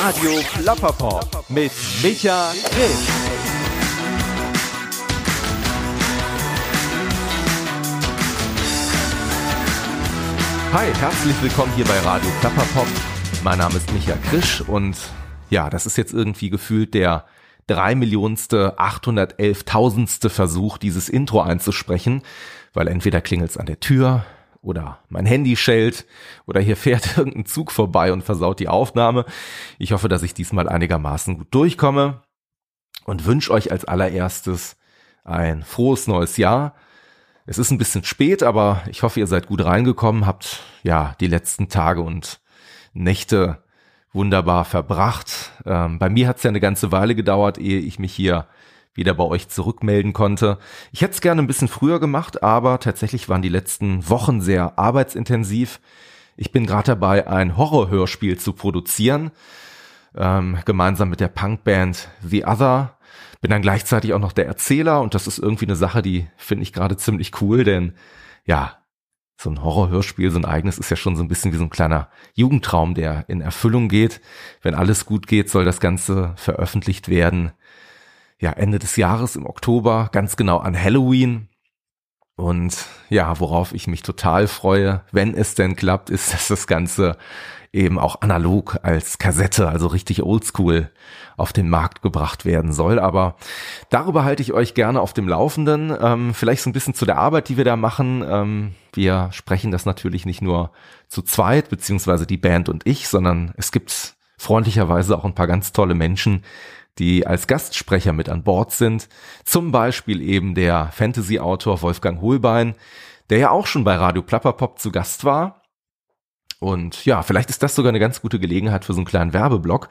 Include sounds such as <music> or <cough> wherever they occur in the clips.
Radio Plapperpop mit Micha Grimm. Hi, herzlich willkommen hier bei Radio Plapperpop. Mein Name ist Micha Krisch und ja, das ist jetzt irgendwie gefühlt der drei Millionste, 811.000ste Versuch, dieses Intro einzusprechen, weil entweder klingelt's an der Tür oder mein Handy schellt oder hier fährt <laughs> irgendein Zug vorbei und versaut die Aufnahme. Ich hoffe, dass ich diesmal einigermaßen gut durchkomme und wünsche euch als allererstes ein frohes neues Jahr. Es ist ein bisschen spät, aber ich hoffe, ihr seid gut reingekommen, habt ja die letzten Tage und Nächte wunderbar verbracht. Ähm, bei mir hat es ja eine ganze Weile gedauert, ehe ich mich hier wieder bei euch zurückmelden konnte. Ich hätte es gerne ein bisschen früher gemacht, aber tatsächlich waren die letzten Wochen sehr arbeitsintensiv. Ich bin gerade dabei, ein Horrorhörspiel zu produzieren, ähm, gemeinsam mit der Punkband The Other. Bin dann gleichzeitig auch noch der Erzähler und das ist irgendwie eine Sache, die finde ich gerade ziemlich cool, denn ja, so ein Horrorhörspiel, so ein eigenes ist ja schon so ein bisschen wie so ein kleiner Jugendtraum, der in Erfüllung geht. Wenn alles gut geht, soll das Ganze veröffentlicht werden. Ja, Ende des Jahres im Oktober, ganz genau an Halloween. Und ja, worauf ich mich total freue, wenn es denn klappt, ist, <laughs> dass das Ganze eben auch analog als Kassette, also richtig oldschool auf den Markt gebracht werden soll. Aber darüber halte ich euch gerne auf dem Laufenden. Ähm, vielleicht so ein bisschen zu der Arbeit, die wir da machen. Ähm, wir sprechen das natürlich nicht nur zu zweit, beziehungsweise die Band und ich, sondern es gibt freundlicherweise auch ein paar ganz tolle Menschen, die als Gastsprecher mit an Bord sind. Zum Beispiel eben der Fantasy-Autor Wolfgang Hohlbein, der ja auch schon bei Radio Plapperpop zu Gast war. Und ja, vielleicht ist das sogar eine ganz gute Gelegenheit für so einen kleinen Werbeblock.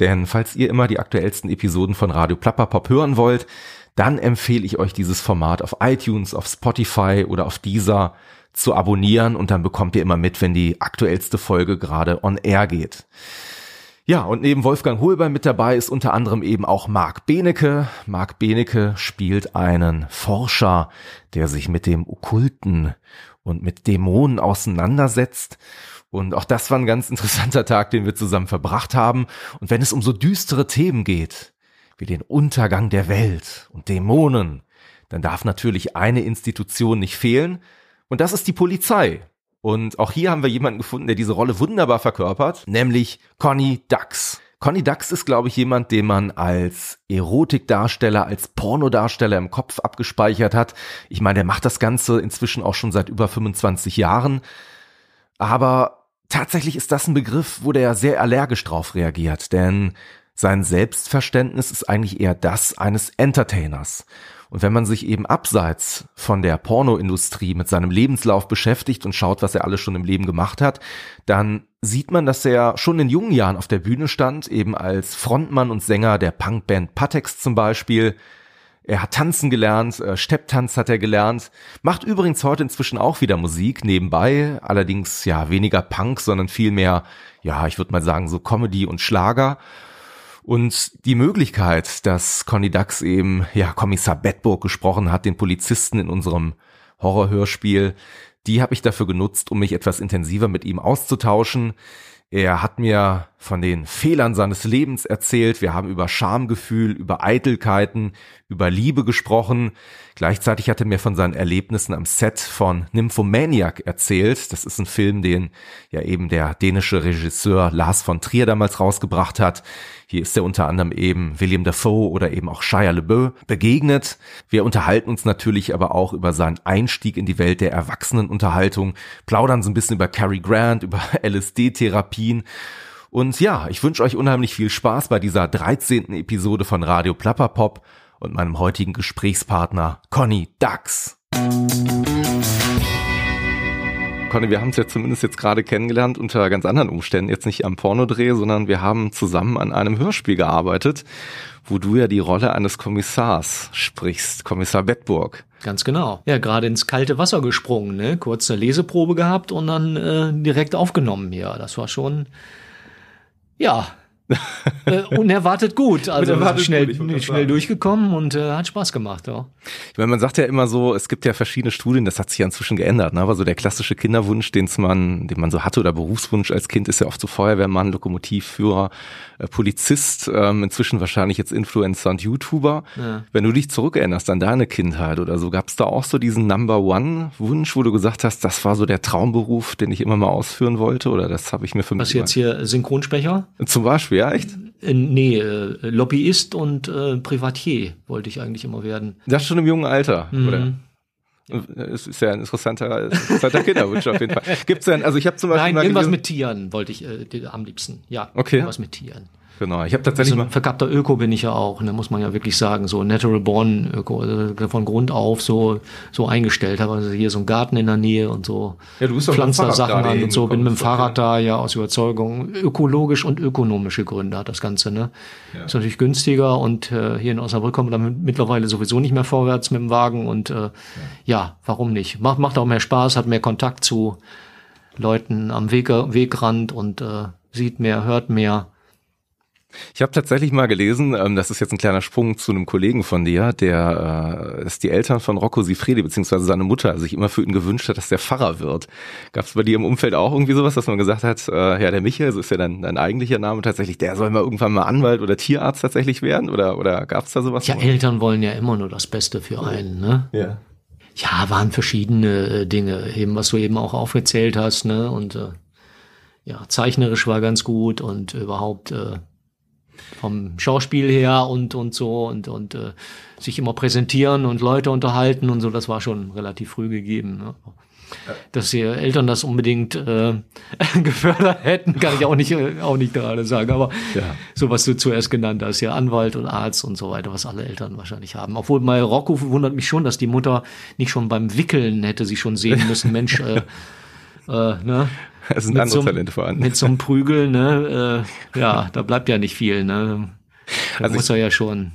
Denn falls ihr immer die aktuellsten Episoden von Radio Plapperpop hören wollt, dann empfehle ich euch dieses Format auf iTunes, auf Spotify oder auf Deezer zu abonnieren und dann bekommt ihr immer mit, wenn die aktuellste Folge gerade on air geht. Ja, und neben Wolfgang Hohlbein mit dabei ist unter anderem eben auch Marc Benecke. Marc Benecke spielt einen Forscher, der sich mit dem Okkulten und mit Dämonen auseinandersetzt und auch das war ein ganz interessanter Tag, den wir zusammen verbracht haben. Und wenn es um so düstere Themen geht, wie den Untergang der Welt und Dämonen, dann darf natürlich eine Institution nicht fehlen. Und das ist die Polizei. Und auch hier haben wir jemanden gefunden, der diese Rolle wunderbar verkörpert, nämlich Conny Dax. Conny Dax ist, glaube ich, jemand, den man als Erotikdarsteller, als Pornodarsteller im Kopf abgespeichert hat. Ich meine, der macht das Ganze inzwischen auch schon seit über 25 Jahren. Aber tatsächlich ist das ein Begriff, wo der sehr allergisch drauf reagiert, denn sein Selbstverständnis ist eigentlich eher das eines Entertainers. Und wenn man sich eben abseits von der Pornoindustrie mit seinem Lebenslauf beschäftigt und schaut, was er alles schon im Leben gemacht hat, dann sieht man, dass er schon in jungen Jahren auf der Bühne stand, eben als Frontmann und Sänger der Punkband Patex zum Beispiel, er hat tanzen gelernt, äh, Stepptanz hat er gelernt, macht übrigens heute inzwischen auch wieder Musik nebenbei, allerdings ja weniger Punk, sondern viel mehr, ja, ich würde mal sagen, so Comedy und Schlager. Und die Möglichkeit, dass Conny Dax eben, ja, Kommissar Bedburg gesprochen hat, den Polizisten in unserem Horrorhörspiel, die habe ich dafür genutzt, um mich etwas intensiver mit ihm auszutauschen. Er hat mir von den Fehlern seines Lebens erzählt. Wir haben über Schamgefühl, über Eitelkeiten, über Liebe gesprochen. Gleichzeitig hat er mir von seinen Erlebnissen am Set von Nymphomaniac erzählt. Das ist ein Film, den ja eben der dänische Regisseur Lars von Trier damals rausgebracht hat. Hier ist er unter anderem eben William Dafoe oder eben auch Shia LeBeau begegnet. Wir unterhalten uns natürlich aber auch über seinen Einstieg in die Welt der Erwachsenenunterhaltung, plaudern so ein bisschen über Cary Grant, über <laughs> LSD-Therapien und ja, ich wünsche euch unheimlich viel Spaß bei dieser 13. Episode von Radio Plapperpop und meinem heutigen Gesprächspartner Conny Dax. Conny, wir haben es ja zumindest jetzt gerade kennengelernt unter ganz anderen Umständen, jetzt nicht am Pornodreh, sondern wir haben zusammen an einem Hörspiel gearbeitet, wo du ja die Rolle eines Kommissars sprichst, Kommissar Bettburg. Ganz genau. Ja, gerade ins kalte Wasser gesprungen, ne? Kurz eine Leseprobe gehabt und dann äh, direkt aufgenommen hier. Das war schon ja. Äh, unerwartet gut. <laughs> Also Unerwartet schnell, gut, schnell durchgekommen und äh, hat Spaß gemacht. Ja. Ich meine, man sagt ja immer so, es gibt ja verschiedene Studien, das hat sich ja inzwischen geändert, ne? aber so der klassische Kinderwunsch, den man, den man so hatte oder Berufswunsch als Kind ist ja oft so Feuerwehrmann, Lokomotivführer, äh, Polizist, ähm, inzwischen wahrscheinlich jetzt Influencer und YouTuber. Ja. Wenn du dich zurückerinnerst an deine Kindheit oder so, gab es da auch so diesen Number One Wunsch, wo du gesagt hast, das war so der Traumberuf, den ich immer mal ausführen wollte oder das habe ich mir für Was mich jetzt hier Synchronsprecher? zum Beispiel, ja echt? Äh, nee, äh, Lobbyist und äh, Privatier wollte ich eigentlich immer werden. Das schon im jungen Alter, Mhm. oder? Es ist ja ein interessanter, interessanter <laughs> Kinderwunsch auf jeden Fall. Gibt's denn, also ich habe zum Beispiel Nein, irgendwas gelesen- mit Tieren wollte ich äh, am liebsten. Ja, Okay. irgendwas mit Tieren. Genau, ich habe tatsächlich Also verkappter Öko bin ich ja auch, ne, muss man ja wirklich sagen, so Natural Born Öko, also von Grund auf so so eingestellt habe. Also hier so ein Garten in der Nähe und so Ja, du bist pflanzt da Sachen an und so. Bin mit dem Fahrrad da ja aus Überzeugung. Ökologisch und ökonomische Gründe hat das Ganze, ne? Ja. Ist natürlich günstiger und äh, hier in Osnabrück kommt man damit mittlerweile sowieso nicht mehr vorwärts mit dem Wagen und äh, ja. warum nicht? Macht, macht auch mehr Spaß, hat mehr Kontakt zu Leuten am Weg, Wegrand und äh, sieht mehr, hört mehr. Ich habe tatsächlich mal gelesen, ähm, das ist jetzt ein kleiner Sprung zu einem Kollegen von dir, der äh, ist die Eltern von Rocco Sifredi, beziehungsweise seine Mutter sich immer für ihn gewünscht hat, dass der Pfarrer wird. Gab es bei dir im Umfeld auch irgendwie sowas, dass man gesagt hat, äh, ja, der Michael, so ist ja dein, dein eigentlicher Name tatsächlich, der soll mal irgendwann mal Anwalt oder Tierarzt tatsächlich werden? Oder, oder gab es da sowas? Ja, Eltern wollen ja immer nur das Beste für einen, ne? ja. Ja, waren verschiedene äh, Dinge, eben was du eben auch aufgezählt hast, ne? Und äh, ja, zeichnerisch war ganz gut und überhaupt äh, vom Schauspiel her und und so und und äh, sich immer präsentieren und Leute unterhalten und so, das war schon relativ früh gegeben. Ne? Dass die Eltern das unbedingt äh, <laughs> gefördert hätten, kann ich auch nicht äh, auch nicht gerade sagen. Aber Ja. so was du zuerst genannt hast, ja Anwalt und Arzt und so weiter, was alle Eltern wahrscheinlich haben. Obwohl bei Rocco wundert mich schon, dass die Mutter nicht schon beim Wickeln hätte sie schon sehen müssen, Mensch, äh, <laughs> äh, ne? Es sind Mit andere so einem- Talente vorhanden. Mit so einem Prügel, ne? Äh, ja, da bleibt ja nicht viel, ne? Da Also muss er ja schon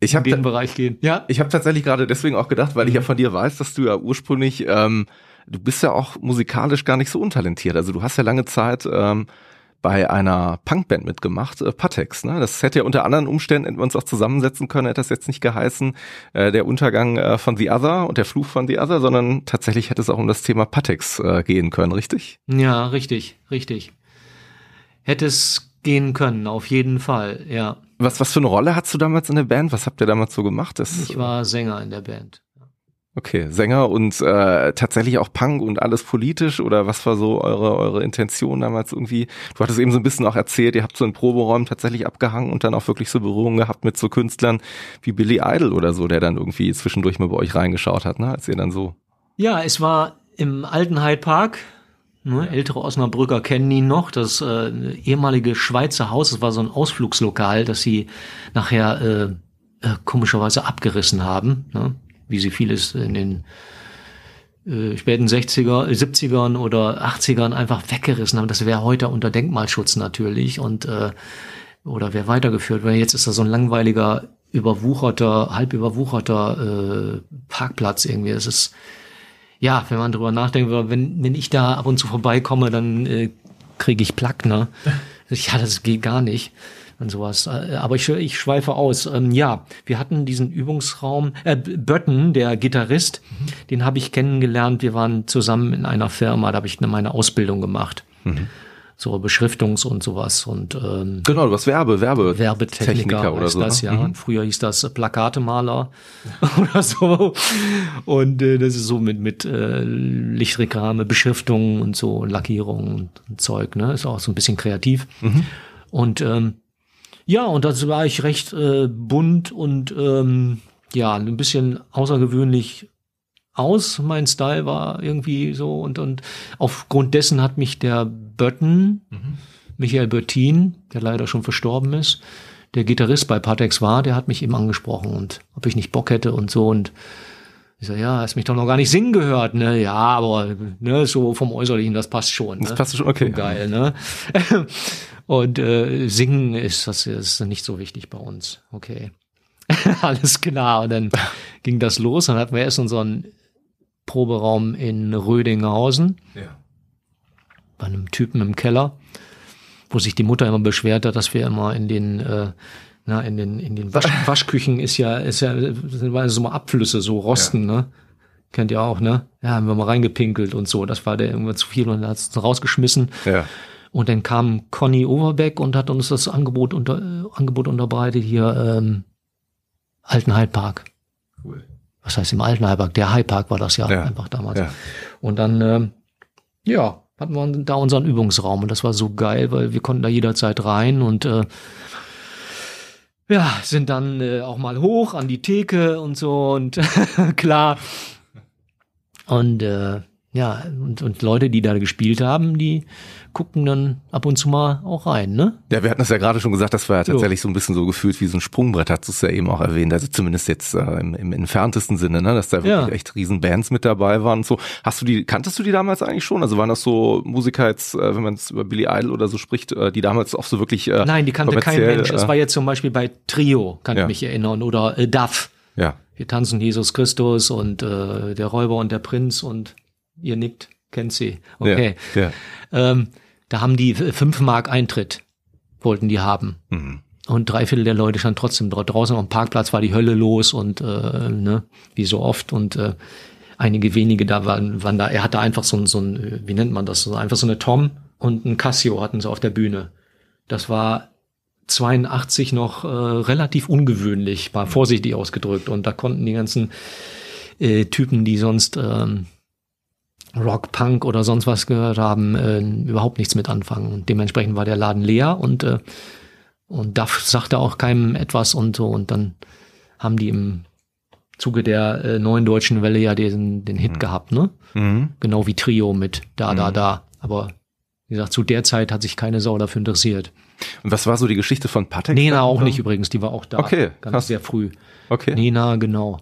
Ich in habe den Bereich gehen. Ja. Ich habe tatsächlich gerade deswegen auch gedacht, weil ich Mhm. ja von dir weiß, dass du ja ursprünglich, ähm, du bist ja auch musikalisch gar nicht so untalentiert. Also du hast ja lange Zeit ähm, bei einer Punkband mitgemacht, äh, Patex. Ne? Das hätte ja unter anderen Umständen hätten wir uns auch zusammensetzen können, hätte das jetzt nicht geheißen, äh, der Untergang äh, von The Other und der Fluch von The Other, sondern tatsächlich hätte es auch um das Thema Patex äh, gehen können, richtig? Ja, richtig, richtig. Hätte es gehen können, auf jeden Fall, ja. Was, was für eine Rolle hast du damals in der Band? Was habt ihr damals so gemacht? Das, Ich war Sänger in der Band. Okay, Sänger und äh, tatsächlich auch Punk und alles politisch oder was war so eure eure Intention damals irgendwie? Du hattest eben so ein bisschen auch erzählt, ihr habt so in Proberäumen tatsächlich abgehangen und dann auch wirklich so Berührungen gehabt mit so Künstlern wie Billy Idol oder so, der dann irgendwie zwischendurch mal bei euch reingeschaut hat, ne? Als ihr dann so Ja, es war im alten Hyde Park. Ne, Ältere Osnabrücker kennen ihn noch. Das äh, ehemalige Schweizer Haus, das war so ein Ausflugslokal, das sie nachher äh, äh, komischerweise abgerissen haben, ne? Wie sie vieles in den äh, späten 60er, äh, 70ern oder 80ern einfach weggerissen haben. Das wäre heute unter Denkmalschutz natürlich und äh, oder wäre weitergeführt, weil jetzt ist da so ein langweiliger, überwucherter, halb überwucherter äh, Parkplatz irgendwie. Es ist ja, wenn man drüber nachdenkt, wenn, wenn ich da ab und zu vorbeikomme, dann äh, kriege ich Plack, ne? <laughs> Ja, das geht gar nicht. Und sowas. Äh, Aber ich, ich schweife aus. Ähm, ja, wir hatten diesen Übungsraum. Äh, Bötten, der Gitarrist, den habe ich kennengelernt. Wir waren zusammen in einer Firma, da habe ich meine Ausbildung gemacht. So Beschriftungs- und sowas. Und ähm, Genau, du warst Werbe, Werbe Werbetechniker Techniker oder so. das, ne? ja. Und früher hieß das Plakatemaler <laughs> oder so. Und äh, das ist so mit mit äh, Lichtreklame, Beschriftungen und so Lackierungen und, und Zeug, ne? Ist auch so ein bisschen kreativ. Mhm. Und ähm, ja, und das war ich recht äh, bunt und ähm, ja, ein bisschen außergewöhnlich aus. Mein Style war irgendwie so und und aufgrund dessen hat mich der Bötten, Michael Böttin, der leider schon verstorben ist, der Gitarrist bei Patex war, der hat mich eben angesprochen und ob ich nicht Bock hätte und so und ich so, ja, hast mich doch noch gar nicht singen gehört, ne? Ja, aber ne, so vom Äußerlichen, das passt schon. Ne? Das passt schon, okay. Geil, ne? <laughs> Und äh, singen ist das ist nicht so wichtig bei uns. Okay. <laughs> Alles klar. Und dann <laughs> ging das los. Dann hatten wir erst unseren Proberaum in Rödinghausen Ja. bei einem Typen im Keller. wo sich die Mutter immer beschwert hat, dass wir immer in den äh, na, in den, in den Wasch, <laughs> Waschküchen ist ja, ist ja, sind so mal Abflüsse, so Rosten, ja. ne? Kennt ihr auch, ne? Ja, haben wir mal reingepinkelt und so. Das war der irgendwann zu viel und hat es rausgeschmissen. Ja. Und dann kam Conny Overbeck und hat uns das Angebot unter, äh, Angebot unterbreitet hier, ähm, Alten Heidpark. Cool. Was heißt im Alten Heidpark? Der Heidpark war das ja, ja. einfach damals. Ja. Und dann, ähm, ja, hatten wir da unseren Übungsraum und das war so geil, weil wir konnten da jederzeit rein und äh, ja, sind dann äh, auch mal hoch an die Theke und so und <laughs> klar. Und äh, ja, und, und Leute, die da gespielt haben, die gucken dann ab und zu mal auch rein, ne? Ja, wir hatten es ja gerade schon gesagt, das war ja tatsächlich so. so ein bisschen so gefühlt wie so ein Sprungbrett, hast du es ja eben auch erwähnt. Also zumindest jetzt äh, im, im entferntesten Sinne, ne? Dass da wirklich ja. echt riesen Bands mit dabei waren und so. Hast du die, kanntest du die damals eigentlich schon? Also waren das so Musiker jetzt, äh, wenn man es über Billy Idol oder so spricht, äh, die damals auch so wirklich. Äh, Nein, die kannte kein Mensch. Es äh, war jetzt zum Beispiel bei Trio, kann ja. ich mich erinnern, oder äh, Duff. Ja. Wir tanzen Jesus Christus und äh, der Räuber und der Prinz und ihr nickt kennt sie. Okay. Ja, ja. Ähm, da haben die fünf Mark Eintritt, wollten die haben. Mhm. Und drei Viertel der Leute standen trotzdem dort draußen. Am Parkplatz war die Hölle los und äh, ne, wie so oft. Und äh, einige wenige da waren, waren da. Er hatte einfach so ein, so ein, wie nennt man das? So einfach so eine Tom und ein Casio hatten sie auf der Bühne. Das war 82 noch äh, relativ ungewöhnlich, war vorsichtig ausgedrückt. Und da konnten die ganzen äh, Typen, die sonst ähm, Rock, Punk oder sonst was gehört haben, äh, überhaupt nichts mit anfangen. Und dementsprechend war der Laden leer und, äh, und Duff sagte auch keinem etwas und so. Und dann haben die im Zuge der äh, neuen deutschen Welle ja den, den Hit mhm. gehabt, ne? Mhm. Genau wie Trio mit Da, Da, mhm. Da. Aber wie gesagt, zu der Zeit hat sich keine Sau dafür interessiert. Und was war so die Geschichte von Patek? Nena auch nicht übrigens, die war auch da. Okay. Ganz krass. sehr früh. Okay. Nena, genau.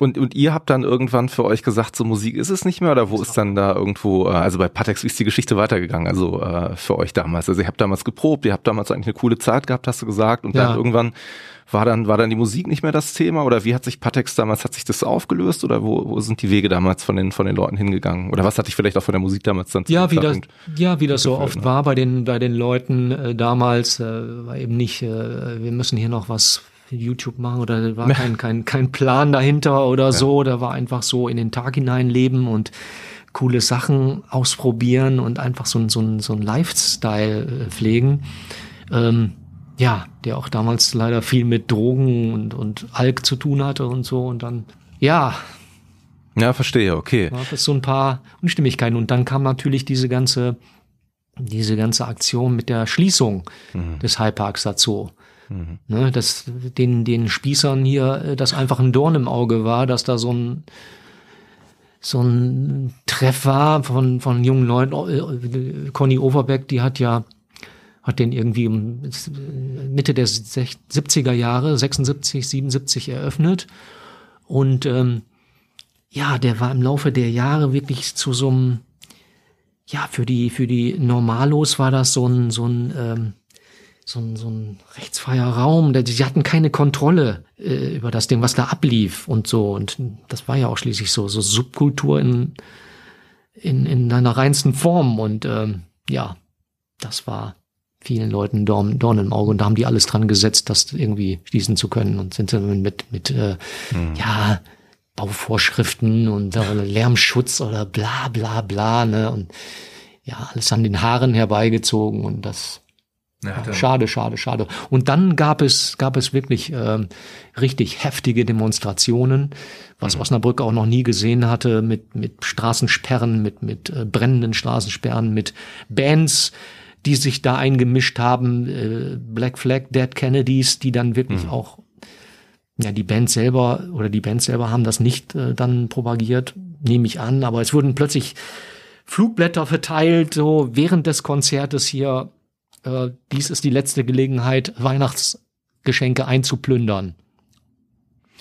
Und, und ihr habt dann irgendwann für euch gesagt, so Musik ist es nicht mehr oder wo ist dann da irgendwo, äh, also bei Patex, wie ist die Geschichte weitergegangen, also äh, für euch damals? Also ihr habt damals geprobt, ihr habt damals eigentlich eine coole Zeit gehabt, hast du gesagt, und ja. dann irgendwann war dann, war dann die Musik nicht mehr das Thema oder wie hat sich Patex damals, hat sich das aufgelöst oder wo, wo sind die Wege damals von den, von den Leuten hingegangen? Oder was hat dich vielleicht auch von der Musik damals dann Ja, wie das, ja, wie das so oft ne? war bei den, bei den Leuten äh, damals, äh, war eben nicht, äh, wir müssen hier noch was YouTube machen oder da war kein, kein, kein Plan dahinter oder ja. so. Da war einfach so in den Tag hinein leben und coole Sachen ausprobieren und einfach so, ein so, ein so ein Lifestyle äh, pflegen. Ähm, ja, der auch damals leider viel mit Drogen und, und Alk zu tun hatte und so. Und dann, ja. Ja, verstehe, okay. War das so ein paar Unstimmigkeiten. Und dann kam natürlich diese ganze, diese ganze Aktion mit der Schließung mhm. des High Parks dazu. Mhm. Ne, dass den, den Spießern hier äh, das einfach ein Dorn im Auge war, dass da so ein so ein Treff war von, von jungen Leuten. Äh, Conny Overbeck, die hat ja hat den irgendwie Mitte der 70er Jahre, 76, 77 eröffnet. Und ähm, ja, der war im Laufe der Jahre wirklich zu so einem, ja, für die, für die Normalos war das so ein, so ein ähm, so ein, so ein rechtsfreier Raum. Sie hatten keine Kontrolle äh, über das Ding, was da ablief und so. Und das war ja auch schließlich so, so Subkultur in, in, in einer reinsten Form. Und ähm, ja, das war vielen Leuten Dorn, Dorn im Auge. Und da haben die alles dran gesetzt, das irgendwie schließen zu können. Und sind dann mit, mit äh, hm. ja, Bauvorschriften und äh, Lärmschutz oder bla bla bla, ne? Und ja, alles an den Haaren herbeigezogen und das ja, schade, schade, schade. Und dann gab es, gab es wirklich äh, richtig heftige Demonstrationen, was mhm. Osnabrück auch noch nie gesehen hatte, mit, mit Straßensperren, mit, mit äh, brennenden Straßensperren, mit Bands, die sich da eingemischt haben, äh, Black Flag, Dead Kennedys, die dann wirklich mhm. auch, ja, die Band selber oder die Band selber haben das nicht äh, dann propagiert, nehme ich an, aber es wurden plötzlich Flugblätter verteilt, so während des Konzertes hier äh, dies ist die letzte Gelegenheit, Weihnachtsgeschenke einzuplündern.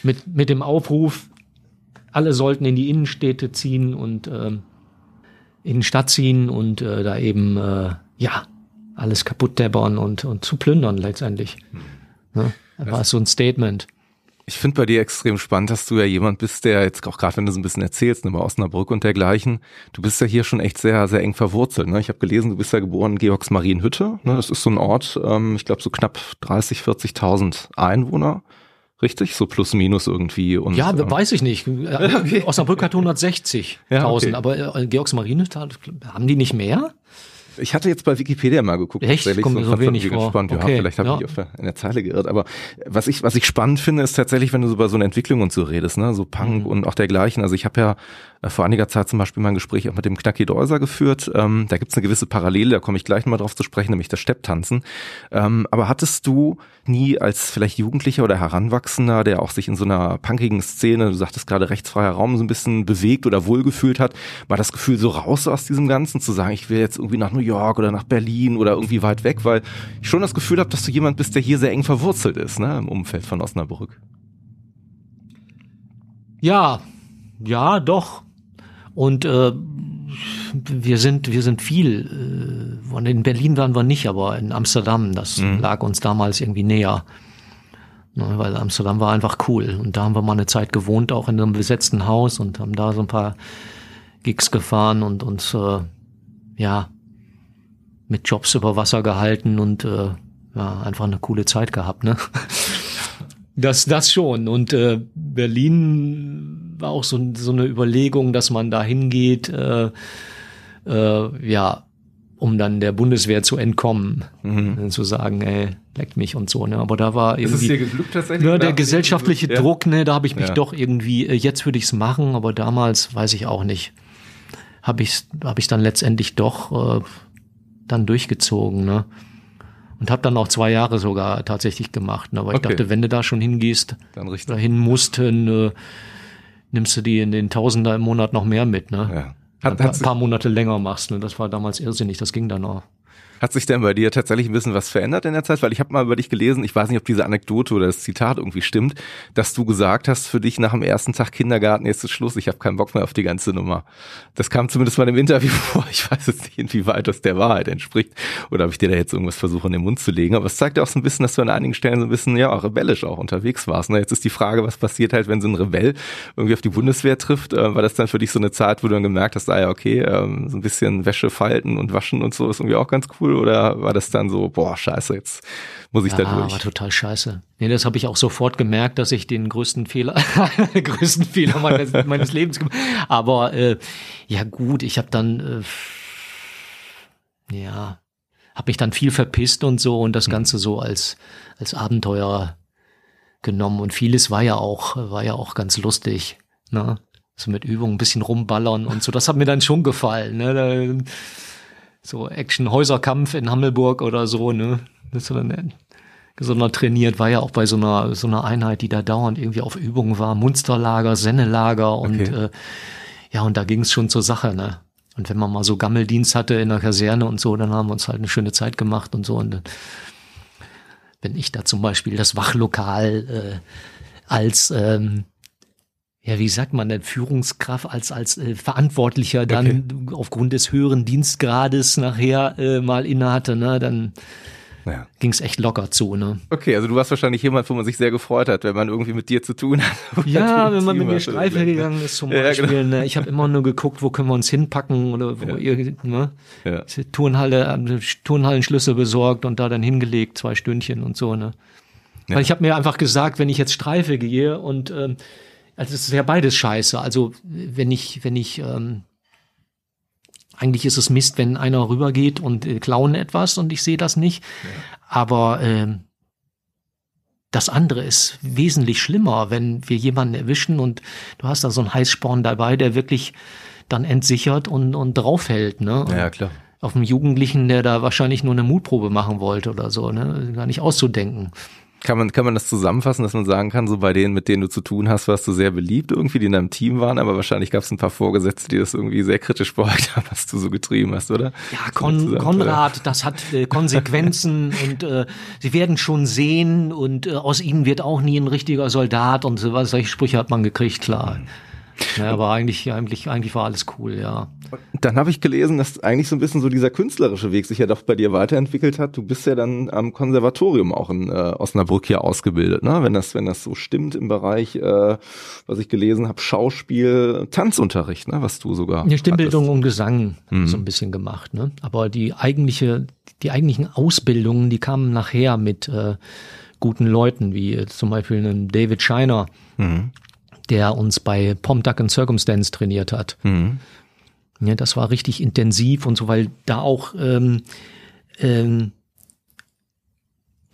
Mit, mit dem Aufruf, alle sollten in die Innenstädte ziehen und äh, in die Stadt ziehen und äh, da eben, äh, ja, alles kaputt debbern und, und zu plündern letztendlich. Hm. Ja, das war so ein Statement. Ich finde bei dir extrem spannend, dass du ja jemand bist, der jetzt auch gerade, wenn du so ein bisschen erzählst, über Osnabrück und dergleichen, du bist ja hier schon echt sehr, sehr eng verwurzelt. Ne? Ich habe gelesen, du bist ja geboren in Georgsmarienhütte. Ne? Das ist so ein Ort, ähm, ich glaube so knapp 30, 40.000 Einwohner. Richtig? So plus minus irgendwie. Und, ja, äh, weiß ich nicht. <laughs> Okay. Osnabrück hat 160.000, ja, okay. aber äh, Georgsmarienhütte, haben die nicht mehr? Ich hatte jetzt bei Wikipedia mal geguckt. Echt? Kommt mir so wenig vor. Spannend. Okay. Ja, vielleicht habe ja. ich auf der, in der Zeile geirrt. Aber was ich, was ich spannend finde, ist tatsächlich, wenn du so über so eine Entwicklung und so redest, ne, so Punk mhm. und auch dergleichen. Also ich habe ja vor einiger Zeit zum Beispiel mal ein Gespräch auch mit dem Knacki Deuser geführt. Ähm, da gibt's eine gewisse Parallele, da komme ich gleich nochmal drauf zu sprechen, nämlich das Stepptanzen. Ähm, aber hattest du nie als vielleicht Jugendlicher oder Heranwachsender, der auch sich in so einer punkigen Szene, du sagtest gerade rechtsfreier Raum, so ein bisschen bewegt oder wohlgefühlt hat, mal das Gefühl so raus aus diesem Ganzen, zu sagen, ich will jetzt irgendwie nach New York oder nach Berlin oder irgendwie weit weg, weil ich schon das Gefühl habe, dass du jemand bist, der hier sehr eng verwurzelt ist, ne, im Umfeld von Osnabrück. Ja, ja, doch. Und äh, wir sind wir sind viel. Äh, in Berlin waren wir nicht, aber in Amsterdam, das mhm. lag uns damals irgendwie näher. Ne, weil Amsterdam war einfach cool. Und da haben wir mal eine Zeit gewohnt, auch in einem besetzten Haus und haben da so ein paar Gigs gefahren und uns äh, ja mit Jobs über Wasser gehalten und äh, ja, einfach eine coole Zeit gehabt, ne? Das, das schon. Und äh, Berlin war auch so, so eine Überlegung, dass man da hingeht, äh, äh, ja, um dann der Bundeswehr zu entkommen, mhm. zu sagen, ey, leckt mich und so. Ne? Aber da war irgendwie ist es dir geglückt, tatsächlich, ne, der gesellschaftliche ja. Druck, ne, da habe ich mich ja. doch irgendwie, äh, jetzt würde ich's machen, aber damals weiß ich auch nicht. Habe ich hab ich dann letztendlich doch äh, dann durchgezogen. Ne? Und habe dann auch zwei Jahre sogar tatsächlich gemacht. Ne? Aber okay. ich dachte, wenn du da schon hingehst, dann richtig. dahin mussten, äh, nimmst du die in den Tausender im Monat noch mehr mit. Ne? Ja. Hat, ein paar Monate länger machst. Ne? Das war damals irrsinnig, das ging dann auch. Hat sich denn bei dir tatsächlich ein bisschen was verändert in der Zeit? Weil ich habe mal über dich gelesen, ich weiß nicht, ob diese Anekdote oder das Zitat irgendwie stimmt, dass du gesagt hast, für dich nach dem ersten Tag Kindergarten jetzt ist Schluss, ich habe keinen Bock mehr auf die ganze Nummer. Das kam zumindest mal im Interview <laughs> vor. Ich weiß jetzt nicht, inwieweit das der Wahrheit entspricht oder ob ich dir da jetzt irgendwas versuche in den Mund zu legen. Aber es zeigt ja auch so ein bisschen, dass du an einigen Stellen so ein bisschen ja rebellisch auch unterwegs warst. Ne? Jetzt ist die Frage, was passiert halt, wenn so ein Rebell irgendwie auf die Bundeswehr trifft? Äh, war das dann für dich so eine Zeit, wo du dann gemerkt hast, ah ja, okay, ähm, so ein bisschen Wäsche falten und waschen und so ist irgendwie auch ganz cool? Oder war das dann so, boah, scheiße, jetzt muss ich ja, da durch. war total scheiße. Nee, das habe ich auch sofort gemerkt, dass ich den größten Fehler, <laughs> größten Fehler meines, meines Lebens gemacht Aber äh, ja gut, ich habe dann, äh, ja, habe mich dann viel verpisst und so und das hm. Ganze so als, als Abenteuer genommen. Und vieles war ja auch, war ja auch ganz lustig. Ne? So mit Übungen ein bisschen rumballern und so. Das hat mir dann schon gefallen. Ne? So Action-Häuserkampf in Hammelburg oder so, ne? Das ist dann gesondert trainiert, war ja auch bei so einer, so einer Einheit, die da dauernd irgendwie auf Übungen war, Munsterlager, Sennelager und okay. äh, ja, und da ging es schon zur Sache, ne? Und wenn man mal so Gammeldienst hatte in der Kaserne und so, dann haben wir uns halt eine schöne Zeit gemacht und so. Und dann, wenn ich da zum Beispiel das Wachlokal äh, als ähm, ja, wie sagt man denn, Führungskraft als, als äh, Verantwortlicher dann okay. aufgrund des höheren Dienstgrades nachher äh, mal innehatte, ne, dann ja. ging es echt locker zu. Ne? Okay, also du warst wahrscheinlich jemand, wo man sich sehr gefreut hat, wenn man irgendwie mit dir zu tun hat. <laughs> Ja, wenn man mit mir Streife gegangen ist zum Beispiel. Ja, genau. ne? Ich habe immer nur geguckt, wo können wir uns hinpacken oder wo ja. ihr, ne? Ja. Turnhalle, Turnhallenschlüssel besorgt und da dann hingelegt, zwei Stündchen und so. Ne? Weil ich habe mir einfach gesagt, wenn ich jetzt Streife gehe und ähm, also es ist ja beides scheiße. Also wenn ich, wenn ich, ähm, eigentlich ist es Mist, wenn einer rübergeht und äh, klauen etwas und ich sehe das nicht. Ja. Aber ähm, das andere ist wesentlich schlimmer, wenn wir jemanden erwischen und du hast da so einen Heißsporn dabei, der wirklich dann entsichert und, und draufhält. Ne? Ja, klar. Auf einem Jugendlichen, der da wahrscheinlich nur eine Mutprobe machen wollte oder so, ne? gar nicht auszudenken. Kann man, kann man das zusammenfassen, dass man sagen kann, so bei denen, mit denen du zu tun hast, warst du sehr beliebt irgendwie, die in deinem Team waren, aber wahrscheinlich gab es ein paar Vorgesetzte, die das irgendwie sehr kritisch beäugt haben, was du so getrieben hast, oder? Ja, Kon Konrad, das hat äh, Konsequenzen <laughs> und äh, sie werden schon sehen und äh, aus ihnen wird auch nie ein richtiger Soldat und so was, solche Sprüche hat man gekriegt, klar. Ja, aber eigentlich, eigentlich, eigentlich war alles cool, ja. Dann habe ich gelesen, dass eigentlich so ein bisschen so dieser künstlerische Weg sich ja doch bei dir weiterentwickelt hat. Du bist ja dann am Konservatorium auch in äh, Osnabrück hier ausgebildet, ne? Wenn das, wenn das so stimmt im Bereich, äh, was ich gelesen habe, Schauspiel, Tanzunterricht, ne? Was du sogar. Ja, Stimmbildung hattest. und Gesang hm. so ein bisschen gemacht, ne? Aber die eigentliche, die eigentlichen Ausbildungen, die kamen nachher mit äh, guten Leuten, wie äh, zum Beispiel einem David Shiner. Mhm der uns bei Pom Duck and Circumstance trainiert hat. Mhm. Ja, das war richtig intensiv und so, weil da auch ähm, ähm,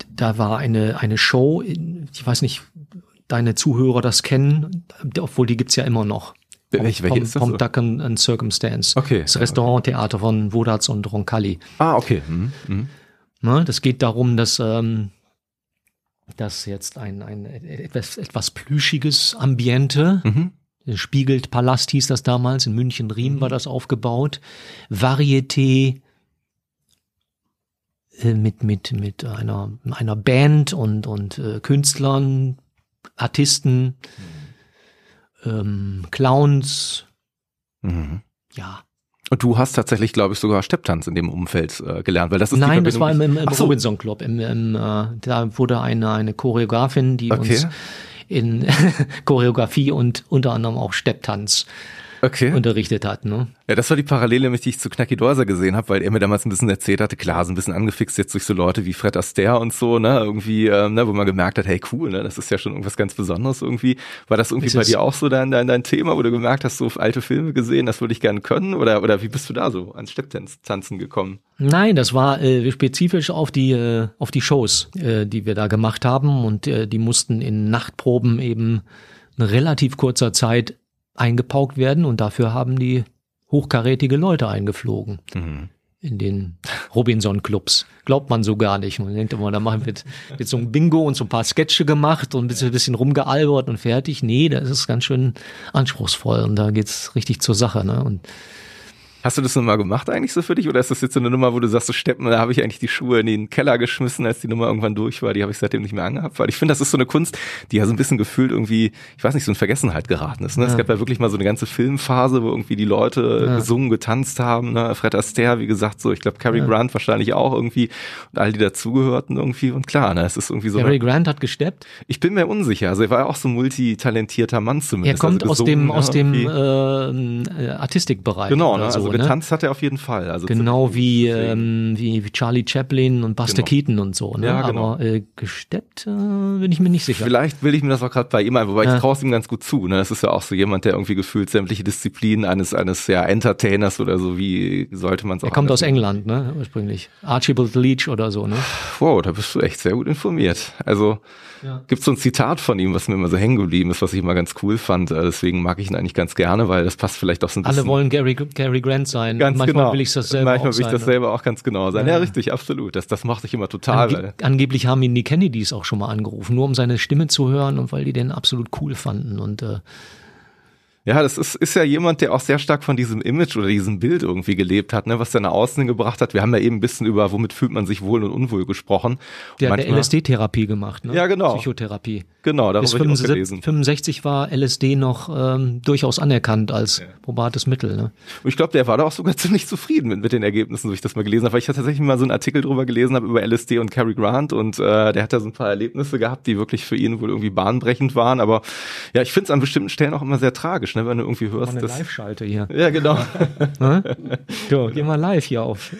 da war eine eine Show, ich weiß nicht, deine Zuhörer das kennen, obwohl die gibt's ja immer noch. Welche, welche ist das? Pom Duck and, and Circumstance. Okay. Das Restauranttheater von Wodatz und Roncalli. Ah, okay. Mhm. Mhm. Na, das geht darum, dass ähm, das jetzt ein, ein etwas, etwas plüschiges Ambiente. Mhm. Spiegelt Palast hieß das damals, in München Riem mhm. war das aufgebaut. Varieté äh, mit, mit, mit einer, einer Band und, und äh, Künstlern, Artisten, mhm. ähm, Clowns. Mhm. Ja, und du hast tatsächlich, glaube ich, sogar Stepptanz in dem Umfeld äh, gelernt, weil das ist Nein, das war im, im, im so. Robinson Club. Im, im, äh, da wurde eine, eine Choreografin, die okay. uns in <laughs> Choreografie und unter anderem auch Stepptanz okay. unterrichtet hat. Ne? Ja, das war die Parallele, die ich zu Knacki Dorser gesehen habe, weil er mir damals ein bisschen erzählt hatte, klar, so ein bisschen angefixt jetzt durch so Leute wie Fred Astaire und so, ne, irgendwie, ähm, ne, wo man gemerkt hat, hey, cool, ne, das ist ja schon irgendwas ganz Besonderes irgendwie. War das irgendwie ist bei dir auch so dein, dein, dein Thema, wo du gemerkt hast, so alte Filme gesehen, das würde ich gerne können? Oder, oder wie bist du da so ans Stepptanzen gekommen? Nein, das war äh, spezifisch auf die, äh, auf die Shows, äh, die wir da gemacht haben und äh, die mussten in Nachtproben eben in relativ kurzer Zeit eingepaukt werden und dafür haben die hochkarätige Leute eingeflogen. Mhm. In den Robinson-Clubs. Glaubt man so gar nicht. Man denkt immer, da machen wir jetzt, jetzt so ein Bingo und so ein paar Sketche gemacht und ein bisschen rumgealbert und fertig. Nee, das ist ganz schön anspruchsvoll und da geht's richtig zur Sache. Ne? Und Hast du das nochmal gemacht eigentlich so für dich? Oder ist das jetzt so eine Nummer, wo du sagst, so Steppen, da habe ich eigentlich die Schuhe in den Keller geschmissen, als die Nummer irgendwann durch war. Die habe ich seitdem nicht mehr angehabt. Weil ich finde, das ist so eine Kunst, die ja so ein bisschen gefühlt irgendwie, ich weiß nicht, so in Vergessenheit geraten ist. Ne? Ja. Es gab ja wirklich mal so eine ganze Filmphase, wo irgendwie die Leute ja. gesungen, getanzt haben. Ne? Fred Astaire, wie gesagt, so, ich glaube, Cary ja. Grant wahrscheinlich auch irgendwie und all die dazugehörten irgendwie. Und klar, ne, es ist irgendwie so. Cary Grant hat gesteppt? Ich bin mir unsicher. Also er war ja auch so ein multitalentierter Mann zumindest. Er kommt also gesungen, aus dem, aus dem äh, Artistikbereich. Genau, ne? also so, ne? getanzt hat er auf jeden Fall. Also genau wie, ähm, wie, wie Charlie Chaplin und Buster genau. Keaton und so. Ne? Ja, genau. Aber äh, gesteppt äh, bin ich mir nicht sicher. Vielleicht will ich mir das auch gerade bei ihm ein, wobei ja. ich traue es ihm ganz gut zu. Ne? Das ist ja auch so jemand, der irgendwie gefühlt sämtliche Disziplinen eines eines ja Entertainers oder so, wie sollte man es auch. Er kommt aus England, ne? Ursprünglich. Archibald Leach oder so, ne? Wow, da bist du echt sehr gut informiert. Also ja. Gibt so ein Zitat von ihm, was mir immer so hängen geblieben ist, was ich immer ganz cool fand. Äh, deswegen mag ich ihn eigentlich ganz gerne, weil das passt vielleicht auch so ein bisschen. Alle wollen Gary, Gary Grant sein. Ganz Manchmal genau. will ich das selber Manchmal will ich das sein, selber auch ganz genau sein. Ja, ja richtig, absolut. Das, das macht ich immer total. Ange angeblich haben ihn die Kennedys auch schon mal angerufen, nur um seine Stimme zu hören und weil die den absolut cool fanden und äh, ja, das ist, ist ja jemand, der auch sehr stark von diesem Image oder diesem Bild irgendwie gelebt hat, ne, was der nach außen gebracht hat. Wir haben ja eben ein bisschen über, womit fühlt man sich wohl und unwohl gesprochen. Der hat eine LSD-Therapie gemacht, ne? Ja, genau. Psychotherapie. Genau, da habe ich auch gelesen. 65 war LSD noch ähm, durchaus anerkannt als ja. probates Mittel. Ne? Und ich glaube, der war da auch sogar <laughs> ziemlich zufrieden mit, mit den Ergebnissen, so ich das mal gelesen habe, weil ich tatsächlich mal so einen Artikel drüber gelesen habe über LSD und Cary Grant und äh, der hat da so ein paar Erlebnisse gehabt, die wirklich für ihn wohl irgendwie bahnbrechend waren. Aber ja, ich finde es an bestimmten Stellen auch immer sehr tragisch, ne, wenn du irgendwie hörst. Eine Live-Schalte hier. Ja, genau. <laughs> so, geh mal live hier auf.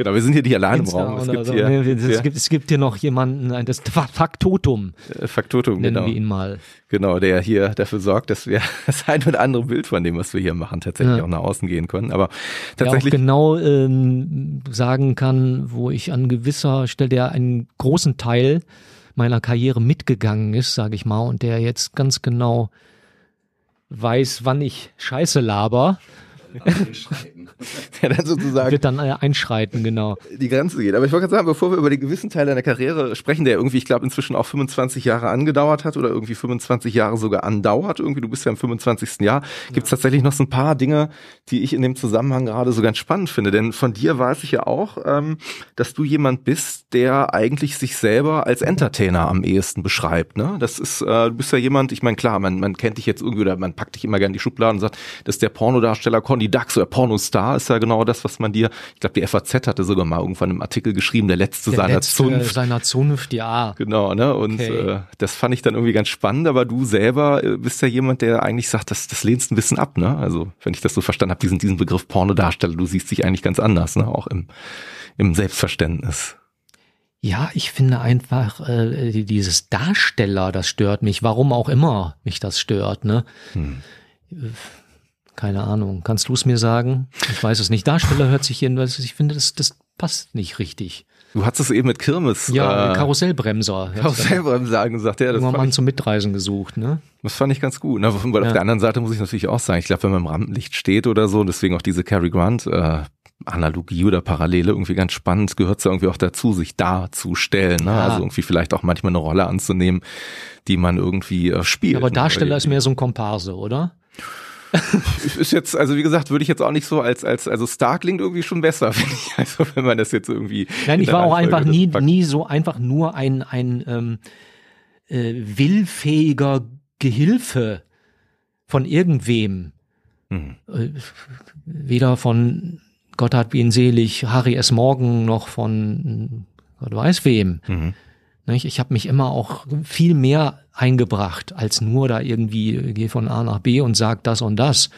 Genau, wir sind hier nicht allein im Raum. Es gibt, so. hier, es, ja. gibt, es gibt hier noch jemanden, das Faktotum. Äh, Faktotum, nennen genau. wir ihn mal. Genau, der hier dafür sorgt, dass wir <laughs> das ein oder andere Bild von dem, was wir hier machen, tatsächlich ja. auch nach außen gehen können. Aber tatsächlich. Der auch genau ähm, sagen kann, wo ich an gewisser Stelle, der einen großen Teil meiner Karriere mitgegangen ist, sage ich mal, und der jetzt ganz genau weiß, wann ich Scheiße laber <laughs> der dann sozusagen Wird dann äh, einschreiten, genau. die Grenze geht. Aber ich wollte gerade sagen, bevor wir über den gewissen Teil deiner Karriere sprechen, der irgendwie, ich glaube, inzwischen auch 25 Jahre angedauert hat oder irgendwie 25 Jahre sogar andauert. Irgendwie, du bist ja im 25. Jahr. Gibt es tatsächlich noch so ein paar Dinge, die ich in dem Zusammenhang gerade so ganz spannend finde. Denn von dir weiß ich ja auch, ähm, dass du jemand bist, der eigentlich sich selber als Entertainer am ehesten beschreibt. Ne? Das ist, äh, du bist ja jemand, ich meine, klar, man, man kennt dich jetzt irgendwie oder man packt dich immer gerne in die Schubladen und sagt, das ist der Pornodarsteller Conny Dax oder Pornostar, ist ja genau das, was man dir, ich glaube, die FAZ hatte sogar mal irgendwann im Artikel geschrieben, der letzte Der seiner letzte Zunft. Seiner Zunft, ja. Genau, ne? Und Okay. äh, das fand ich dann irgendwie ganz spannend, aber du selber äh, bist ja jemand, der eigentlich sagt, das, das lehnst ein bisschen ab, ne? Also, wenn ich das so verstanden habe, diesen, diesen Begriff Pornodarsteller, du siehst dich eigentlich ganz anders, ne? Auch im, im Selbstverständnis. Ja, ich finde einfach äh, die- dieses Darsteller, das stört mich. Warum auch immer mich das stört, ne? Hm. Keine Ahnung. Kannst du es mir sagen? Ich weiß es nicht. Darsteller hört sich jedenfalls. Ich finde, das, das passt nicht richtig. Du hattest es eben mit Kirmes. Ja, äh, Karussellbremser. Karussell beim Sagen gesagt, ja, das mal ich, zum Mitreisen gesucht, ne? das fand ich ganz gut. Na, weil auf Ja. der anderen Seite muss ich natürlich auch sagen, ich glaube, wenn man im Rampenlicht steht oder so, deswegen auch diese Cary Grant äh, Analogie oder Parallele irgendwie ganz spannend, gehört es ja irgendwie auch dazu, sich darzustellen. Ne? Ja. Also irgendwie vielleicht auch manchmal eine Rolle anzunehmen, die man irgendwie äh, spielt. Aber ne? Darsteller ist mehr so ein Komparse, oder? <laughs> ist jetzt, also wie gesagt, würde ich jetzt auch nicht so als, als, also Star klingt irgendwie schon besser, <laughs> finde ich. Also wenn man das jetzt irgendwie. Nein, in ich war auch einfach nie, packt. nie so einfach nur ein, ein ähm, äh, willfähiger Gehilfe von irgendwem. Hm. Äh, weder von Gott hat ihn selig, Harry S. Morgan, noch von äh, Gott weiß wem. Mhm. Nicht? Ich habe mich immer auch viel mehr eingebracht, als nur da irgendwie, äh, geh von A nach B und sag das und das.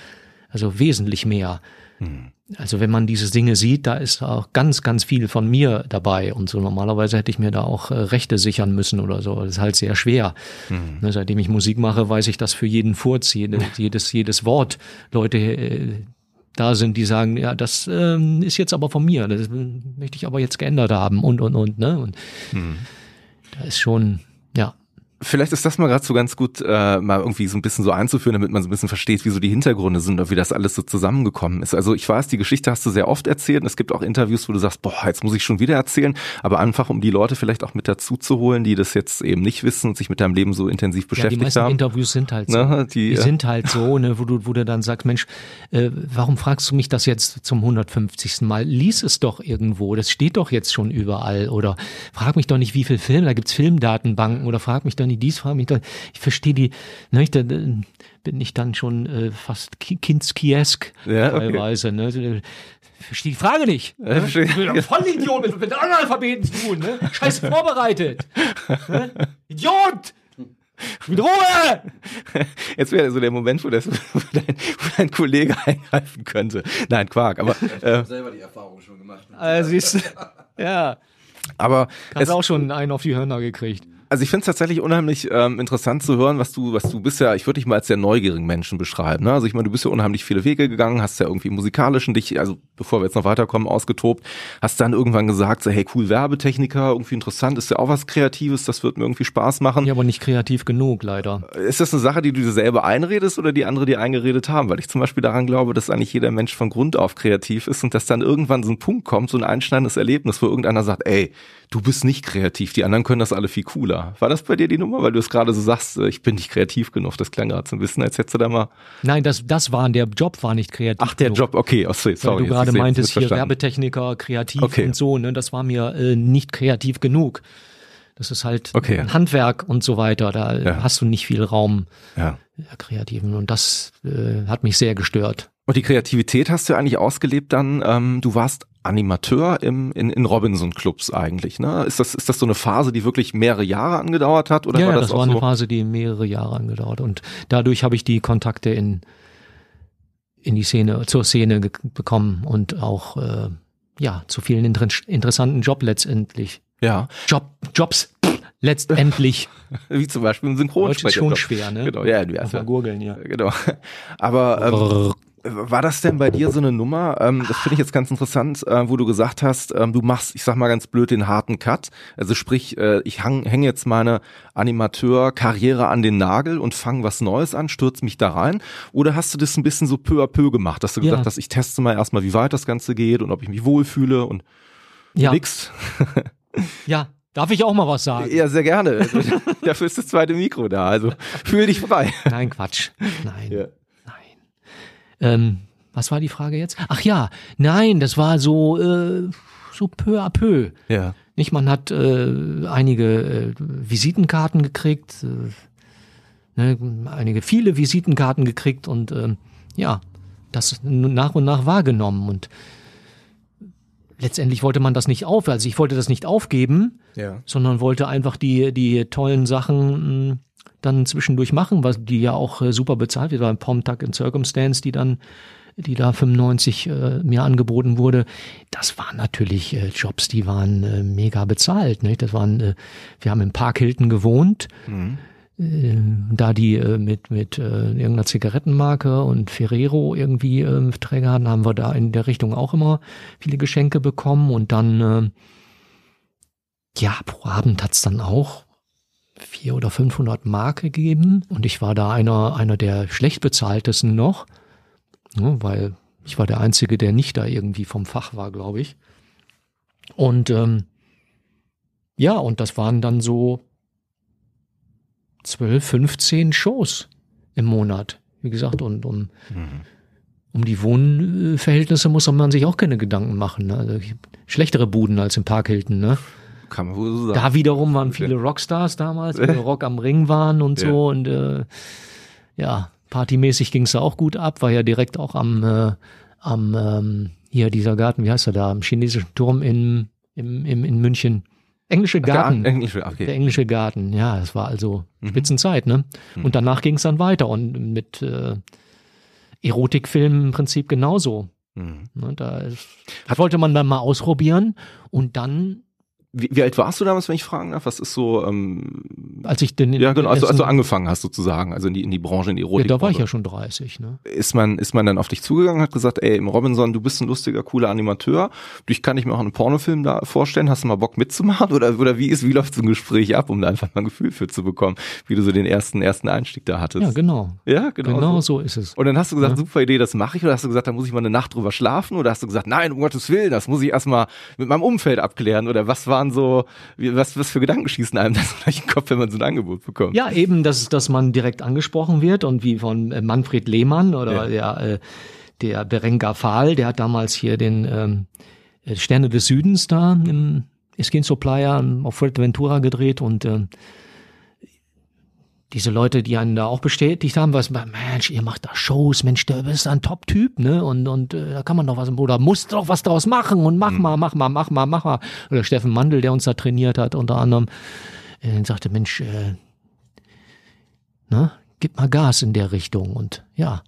Also wesentlich mehr. Hm. Also wenn man diese Dinge sieht, da ist auch ganz, ganz viel von mir dabei. Und so normalerweise hätte ich mir da auch äh, Rechte sichern müssen oder so. Das ist halt sehr schwer. Hm. Ne, seitdem ich Musik mache, weiß ich, dass für jeden Furz, jede, jedes, jedes Wort Leute äh, da sind, die sagen, ja, das ähm, ist jetzt aber von mir, das möchte ich aber jetzt geändert haben und und und. Ne? Und Hm. Da ist schon, ja. Vielleicht ist das mal gerade so ganz gut, äh, mal irgendwie so ein bisschen so einzuführen, damit man so ein bisschen versteht, wie so die Hintergründe sind oder wie das alles so zusammengekommen ist. Also ich weiß, die Geschichte hast du sehr oft erzählt und es gibt auch Interviews, wo du sagst, boah, jetzt muss ich schon wieder erzählen, aber einfach um die Leute vielleicht auch mit dazu zu holen, die das jetzt eben nicht wissen und sich mit deinem Leben so intensiv Ja, die beschäftigt meisten haben. Interviews sind halt so. Ne, die, Die äh, sind halt so, ne, wo du, wo du dann sagst, Mensch, äh, warum fragst du mich das jetzt zum 150. Mal? Lies es doch irgendwo, das steht doch jetzt schon überall. Oder frag mich doch nicht, wie viel Film, da gibt's Filmdatenbanken oder frag mich doch nicht dies, frag mich doch. Ich verstehe die, ne, ich, da, bin ich dann schon äh, fast ki- Kinski-esk Ja, okay. teilweise. Ne? Ich verstehe die Frage nicht. Ja, verstehe. Ich bin doch voll Idiot mit, mit Analphabeten zu tun. Ne? Scheiße <laughs> vorbereitet. Ne? Idiot! Mit Ruhe! Jetzt wäre so der Moment, wo, das, <laughs> wo, dein, wo dein Kollege eingreifen könnte. Nein, Quark, aber, äh, selber die Erfahrung schon gemacht. Also siehst du, ja, aber hast es, auch schon einen auf die Hörner gekriegt. Also ich finde es tatsächlich unheimlich ähm, interessant zu hören, was du, was du bist ja, ich würde dich mal als sehr neugierigen Menschen beschreiben. Ne? Also ich meine, du bist ja unheimlich viele Wege gegangen, hast ja irgendwie musikalisch in dich, also bevor wir jetzt noch weiterkommen, ausgetobt, hast dann irgendwann gesagt, so hey cool, Werbetechniker, irgendwie interessant, ist ja auch was Kreatives, das wird mir irgendwie Spaß machen. Ja, aber nicht kreativ genug, leider. Ist das eine Sache, die du dir selber einredest oder die andere dir eingeredet haben? Weil ich zum Beispiel daran glaube, dass eigentlich jeder Mensch von Grund auf kreativ ist und dass dann irgendwann so ein Punkt kommt, so ein einschneidendes Erlebnis, wo irgendeiner sagt, ey, du bist nicht kreativ, die anderen können das alle viel cooler. War das bei dir die Nummer? Weil du es gerade so sagst, äh, ich bin nicht kreativ genug. Das klang gerade so ein bisschen, als hättest du da mal. Nein, das, das war, der Job war nicht kreativ. Ach, der genug. Job, okay, oh, sorry, sorry. du gerade meintest, hier. Werbetechniker, kreativ Okay. und so, ne, das war mir äh, nicht kreativ genug. Das ist halt Okay. ein Handwerk und so weiter. Da Ja. hast du nicht viel Raum Ja. äh, kreativen und das äh, hat mich sehr gestört. Und die Kreativität hast du eigentlich ausgelebt dann, ähm, du warst Animateur im, in, in Robinson-Clubs eigentlich, ne? Ist das, ist das so eine Phase, die wirklich mehrere Jahre angedauert hat? Oder ja, war ja, das, das, war so? eine Phase, die mehrere Jahre angedauert und dadurch habe ich die Kontakte in in die Szene zur Szene bekommen und auch äh, ja zu vielen inter interessanten Job letztendlich Ja, Job Jobs <laughs> letztendlich <laughs> wie zum Beispiel im Deutsch ist Synchronsprecher. schon schwer ne Genau, ja, ja. gurgeln ja Genau. <laughs> Aber ähm, War das denn bei dir so eine Nummer? Ähm, das finde ich jetzt ganz interessant, äh, wo du gesagt hast, ähm, du machst, ich sag mal ganz blöd, den harten Cut. Also sprich, äh, ich hänge jetzt meine Animateur-Karriere an den Nagel und fange was Neues an, stürz mich da rein. Oder hast du das ein bisschen so peu à peu gemacht, dass du gesagt Ja. hast, ich teste mal erstmal, wie weit das Ganze geht und ob ich mich wohlfühle und Ja, nix? <laughs> ja. Darf ich auch mal was sagen? Ja, sehr gerne. <laughs> Dafür ist das zweite Mikro da. Also fühl dich frei. Nein, Quatsch. Nein. Ja. Ähm, was war die Frage jetzt? Ach ja, nein, das war so, äh, so peu à peu. Ja. Nicht, man hat äh, einige äh, Visitenkarten gekriegt, äh, ne, einige viele Visitenkarten gekriegt und ähm, ja, das nach und nach wahrgenommen und letztendlich wollte man das nicht auf, also ich wollte das nicht aufgeben, Ja. sondern wollte einfach die, die tollen Sachen mh, dann zwischendurch machen, was die ja auch äh, super bezahlt wird, war Pom Tuck and Circumstance, die dann, die da 95 äh, mir angeboten wurde. Das waren natürlich äh, Jobs, die waren äh, mega bezahlt. Nicht? Das waren, äh, wir haben im Park Hilton gewohnt, Mhm. äh, da die äh, mit, mit äh, irgendeiner Zigarettenmarke und Ferrero irgendwie äh, Träger hatten, haben wir da in der Richtung auch immer viele Geschenke bekommen und dann, äh, ja, pro Abend hat's dann auch vier oder 500 Mark gegeben und ich war da einer, einer der schlecht bezahltesten noch, ne, weil ich war der Einzige, der nicht da irgendwie vom Fach war, glaube ich. Und ähm, ja, und das waren dann so 12, 15 Shows im Monat. Wie gesagt, und um, um die Wohnverhältnisse muss man sich auch keine Gedanken machen. Ne? Also ich- schlechtere Buden als im Park Hilton. Ne? Kann man wohl so sagen. Da wiederum waren viele Rockstars damals, <laughs> die Rock am Ring waren und so. Und äh, ja, partymäßig ging's da auch gut ab, war ja direkt auch am, äh, am ähm, hier dieser Garten, wie heißt er da, am chinesischen Turm in, im, im, in München. Englische Garten. Der Englische, Der okay. englische Garten, ja, das war also Mhm. Spitzenzeit, ne? Und danach ging es dann weiter und mit äh, Erotikfilmen im Prinzip genauso. Mhm. Ne? Da ist, das wollte man dann mal ausprobieren und dann, Wie, wie alt warst du damals, wenn ich fragen darf? Was ist so, ähm, als ich den ja genau, also, als du angefangen hast sozusagen, also in die, in die Branche, in die ja, Erotik. da war ich ja schon 30, ne? Ist man, ist man dann auf dich zugegangen, hat gesagt, ey, im Robinson, du bist ein lustiger, cooler Animateur, dich kann ich mir auch einen Pornofilm da vorstellen, hast du mal Bock mitzumachen? Oder, oder wie ist, wie läuft so ein Gespräch ab, um da einfach mal ein Gefühl für zu bekommen, wie du so den ersten, ersten Einstieg da hattest? Ja, genau. Ja, genau. Genau so. so ist es. Und dann hast du gesagt, super Idee, das mache ich. Oder hast du gesagt, da muss ich mal eine Nacht drüber schlafen? Oder hast du gesagt, nein, um Gottes Willen, das muss ich erstmal mit meinem Umfeld abklären? Oder was waren so, was, was für Gedanken schießen einem <laughs> das durch den Kopf, wenn man so ein Angebot bekommt? Ja, eben, dass, dass man direkt angesprochen wird und wie von äh, Manfred Lehmann oder der, äh, der Berengar Fahl, der hat damals hier den ähm, äh, Sterne des Südens da im Esquinzo Playa auf Fuerteventura gedreht und ähm, diese Leute, die einen da auch bestätigt haben, was, Mensch, ihr macht da Shows, Mensch, du bist ein Top-Typ, ne? Und, und äh, da kann man doch was, oder muss doch was draus machen und mach mal, mach mal, mach mal, mach mal. Oder Steffen Mandel, der uns da trainiert hat, unter anderem, äh, sagte, Mensch, äh, ne, gib mal Gas in der Richtung und ja.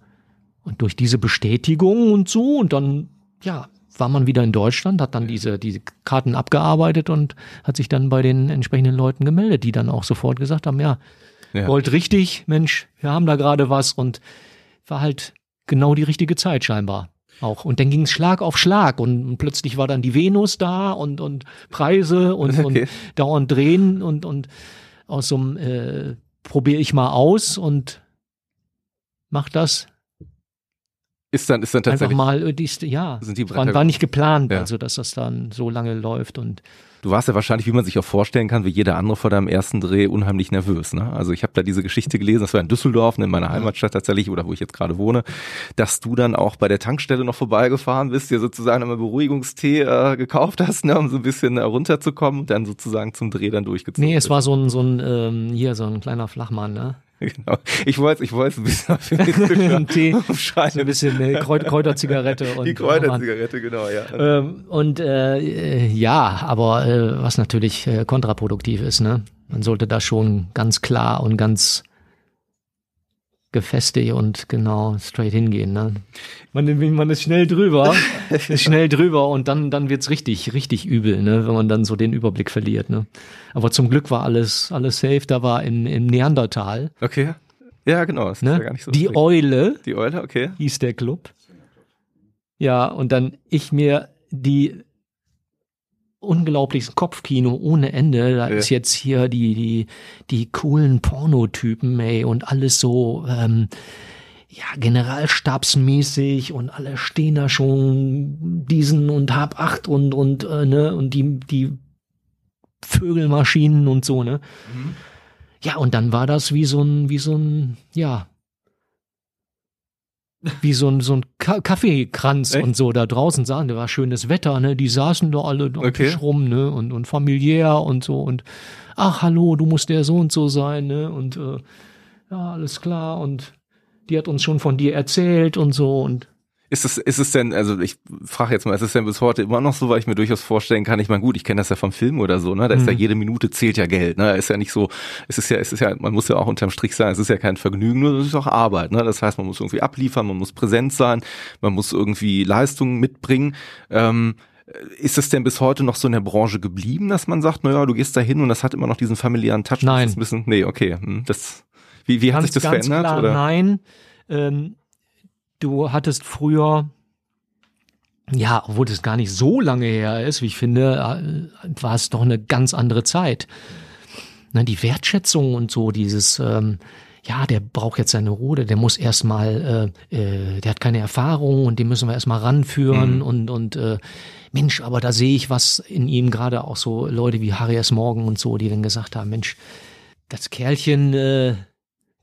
Und durch diese Bestätigung und so und dann, ja, war man wieder in Deutschland, hat dann diese, diese Karten abgearbeitet und hat sich dann bei den entsprechenden Leuten gemeldet, die dann auch sofort gesagt haben, ja, Ja. Gold richtig, Mensch, wir haben da gerade was und war halt genau die richtige Zeit scheinbar auch. Und dann ging es Schlag auf Schlag und, plötzlich war dann die Venus da und, und Preise und, <laughs> Okay. und dauernd drehen und, und aus so einem äh, probiere ich mal aus und mach das Ist dann, ist dann einfach tatsächlich, mal, äh, ja, sind die war, war nicht geplant, Ja. also dass das dann so lange läuft und du warst ja wahrscheinlich, wie man sich auch vorstellen kann, wie jeder andere vor deinem ersten Dreh unheimlich nervös, ne? Also ich habe da diese Geschichte gelesen, das war in Düsseldorf, ne, in meiner Heimatstadt tatsächlich, oder wo ich jetzt gerade wohne, dass du dann auch bei der Tankstelle noch vorbeigefahren bist, dir sozusagen einmal Beruhigungstee äh, gekauft hast, ne, um so ein bisschen äh, runterzukommen und dann sozusagen zum Dreh dann durchgezogen nee, es bist. war so ein, so ein, ähm, hier, so ein kleiner Flachmann, ne? <laughs> Genau. Ich wollte ich wollte ein bisschen optimistischer <laughs> Ein Tee, so ein bisschen äh, Kräut, Kräuterzigarette und Die Kräuterzigarette, genau, ja. Ähm, und äh, äh, ja, aber äh, was natürlich äh, kontraproduktiv ist, ne? Man sollte da schon ganz klar und ganz gefestigt und genau straight hingehen, ne? Man, man ist schnell drüber, <laughs> ist schnell drüber und dann, dann wird's richtig, richtig übel, ne? Wenn man dann so den Überblick verliert, ne? Aber zum Glück war alles, alles safe. Da war im, im Neandertal, Okay. Ja, genau. Das ist ne? ja gar nicht so Die schlecht. Eule Die Eule, okay. hieß der Club. Ja, und dann ich mir die unglaubliches Kopfkino ohne Ende. Da ja. ist jetzt hier die, die, die coolen Pornotypen, ey, und alles so, ähm, ja, generalstabsmäßig und alle stehen da schon diesen und hab acht und, und, äh, ne, und die, die Vögelmaschinen und so, ne. Mhm. Ja, und dann war das wie so ein, wie so ein, ja, wie so ein, so ein Kaffeekranz Echt? und so da draußen saßen. Da war schönes Wetter, ne? Die saßen da alle okay. Tisch rum, ne? Und, und familiär und so und ach, hallo, du musst der so und so sein, ne? Und äh, ja, alles klar. Und die hat uns schon von dir erzählt und so und ist es, ist es denn, also ich frage jetzt mal, ist es denn bis heute immer noch so, weil ich mir durchaus vorstellen kann, ich meine, gut, ich kenne das ja vom Film oder so, ne? Da ist mhm. ja jede Minute zählt ja Geld, ne? Da ist ja nicht so, es ist ja, es ist ja, man muss ja auch unterm Strich sagen, es ist ja kein Vergnügen, nur es ist auch Arbeit, ne? Das heißt, man muss irgendwie abliefern, man muss präsent sein, man muss irgendwie Leistungen mitbringen. Ähm, ist es denn bis heute noch so in der Branche geblieben, dass man sagt, naja, du gehst da hin und das hat immer noch diesen familiären Touch? Nein. Das ein bisschen, nee, okay. Hm, das, wie, wie hat sich das ganz verändert? Klar, oder? Nein. Ähm, du hattest früher, ja, obwohl das gar nicht so lange her ist, wie ich finde, äh, war es doch eine ganz andere Zeit. Ne, die Wertschätzung und so, dieses, ähm, ja, der braucht jetzt seine Ruhe, der muss erstmal, äh, äh, der hat keine Erfahrung und den müssen wir erstmal ranführen mhm. und, und äh, Mensch, aber da sehe ich was in ihm, gerade auch so Leute wie Harry S. Morgan und so, die dann gesagt haben, Mensch, das Kerlchen, äh,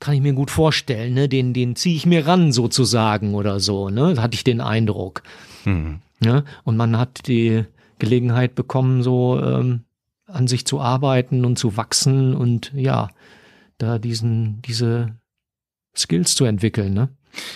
kann ich mir gut vorstellen, ne? Den, den ziehe ich mir ran sozusagen oder so, ne? Da hatte ich den Eindruck. Mhm. Ne? Und man hat die Gelegenheit bekommen, so ähm, an sich zu arbeiten und zu wachsen und ja, da diesen, diese Skills zu entwickeln, ne?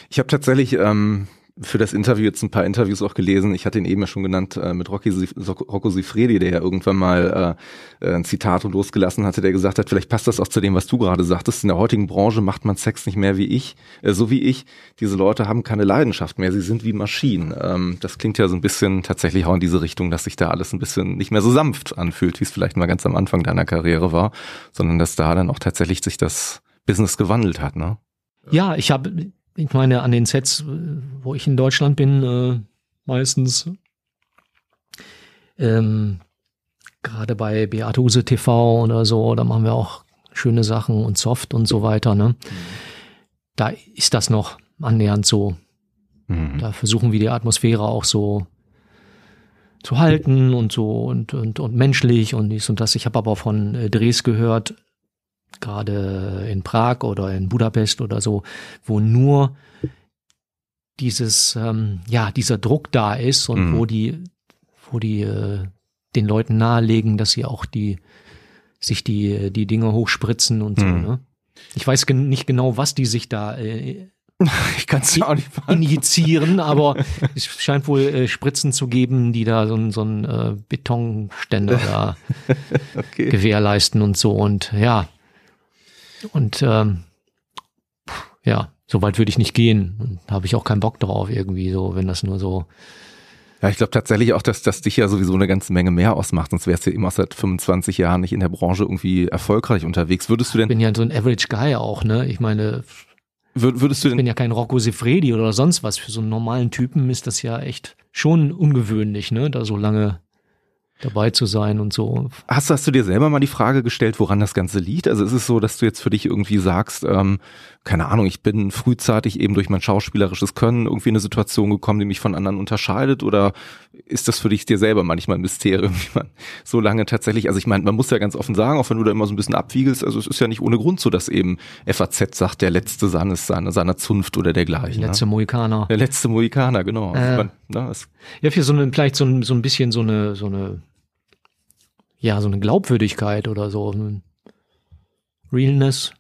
Ich habe tatsächlich ähm, für das Interview jetzt ein paar Interviews auch gelesen. Ich hatte ihn eben ja schon genannt äh, mit Rocky, Rocco Sifredi, der ja irgendwann mal äh, ein Zitat losgelassen hatte, der gesagt hat, vielleicht passt das auch zu dem, was du gerade sagtest. In der heutigen Branche macht man Sex nicht mehr wie ich, äh, so wie ich. Diese Leute haben keine Leidenschaft mehr, sie sind wie Maschinen. Ähm, das klingt ja so ein bisschen tatsächlich auch in diese Richtung, dass sich da alles ein bisschen nicht mehr so sanft anfühlt, wie es vielleicht mal ganz am Anfang deiner Karriere war, sondern dass da dann auch tatsächlich sich das Business gewandelt hat, ne? Ja, ich habe ich meine, an den Sets, wo ich in Deutschland bin, äh, meistens, ähm, gerade bei Beate Use TV oder so, da machen wir auch schöne Sachen und Soft und so weiter, ne? Da ist das noch annähernd so. Mhm. Da versuchen wir die Atmosphäre auch so zu halten und so und, und, und menschlich und dies und das. Ich habe aber von äh, Drehs gehört, gerade in Prag oder in Budapest oder so, wo nur dieses, ähm, ja, dieser Druck da ist und mhm. wo die, wo die äh, den Leuten nahelegen, dass sie auch die, sich die, die Dinge hochspritzen und so, mhm. ne? Ich weiß gen nicht genau, was die sich da äh, <laughs> ich kann's auch nicht injizieren, <laughs> aber es scheint wohl äh, Spritzen zu geben, die da so, ein so ein äh, Betonständer <laughs> da okay. gewährleisten und so. Und ja, und ähm, ja, so weit würde ich nicht gehen. Da habe ich auch keinen Bock drauf, irgendwie so, wenn das nur so. Ja, ich glaube tatsächlich auch, dass das dich ja sowieso eine ganze Menge mehr ausmacht, sonst wärst du ja immer seit 25 Jahren nicht in der Branche irgendwie erfolgreich unterwegs. Würdest du denn. Ich bin ja so ein Average Guy auch, ne? Ich meine, würdest du denn. Ich bin ja kein Rocco Sifredi oder sonst was. Für so einen normalen Typen ist das ja echt schon ungewöhnlich, ne? Da so lange dabei zu sein und so. Hast, hast du dir selber mal die Frage gestellt, woran das Ganze liegt? Also ist es so, dass du jetzt für dich irgendwie sagst, ähm, keine Ahnung, ich bin frühzeitig eben durch mein schauspielerisches Können irgendwie in eine Situation gekommen, die mich von anderen unterscheidet? Oder ist das für dich dir selber manchmal ein Mysterium, <laughs> wie man so lange tatsächlich, also ich meine, man muss ja ganz offen sagen, auch wenn du da immer so ein bisschen abwiegelst, also es ist ja nicht ohne Grund so, dass eben FAZ sagt, der letzte Sahn ist seiner, seiner Zunft oder dergleichen. Der letzte ne? Mohikaner. Der letzte Mohikaner, genau. Äh, also, ne, ja, für so eine, vielleicht so ein, so ein bisschen so eine, so eine ja, so eine Glaubwürdigkeit oder so. Realness.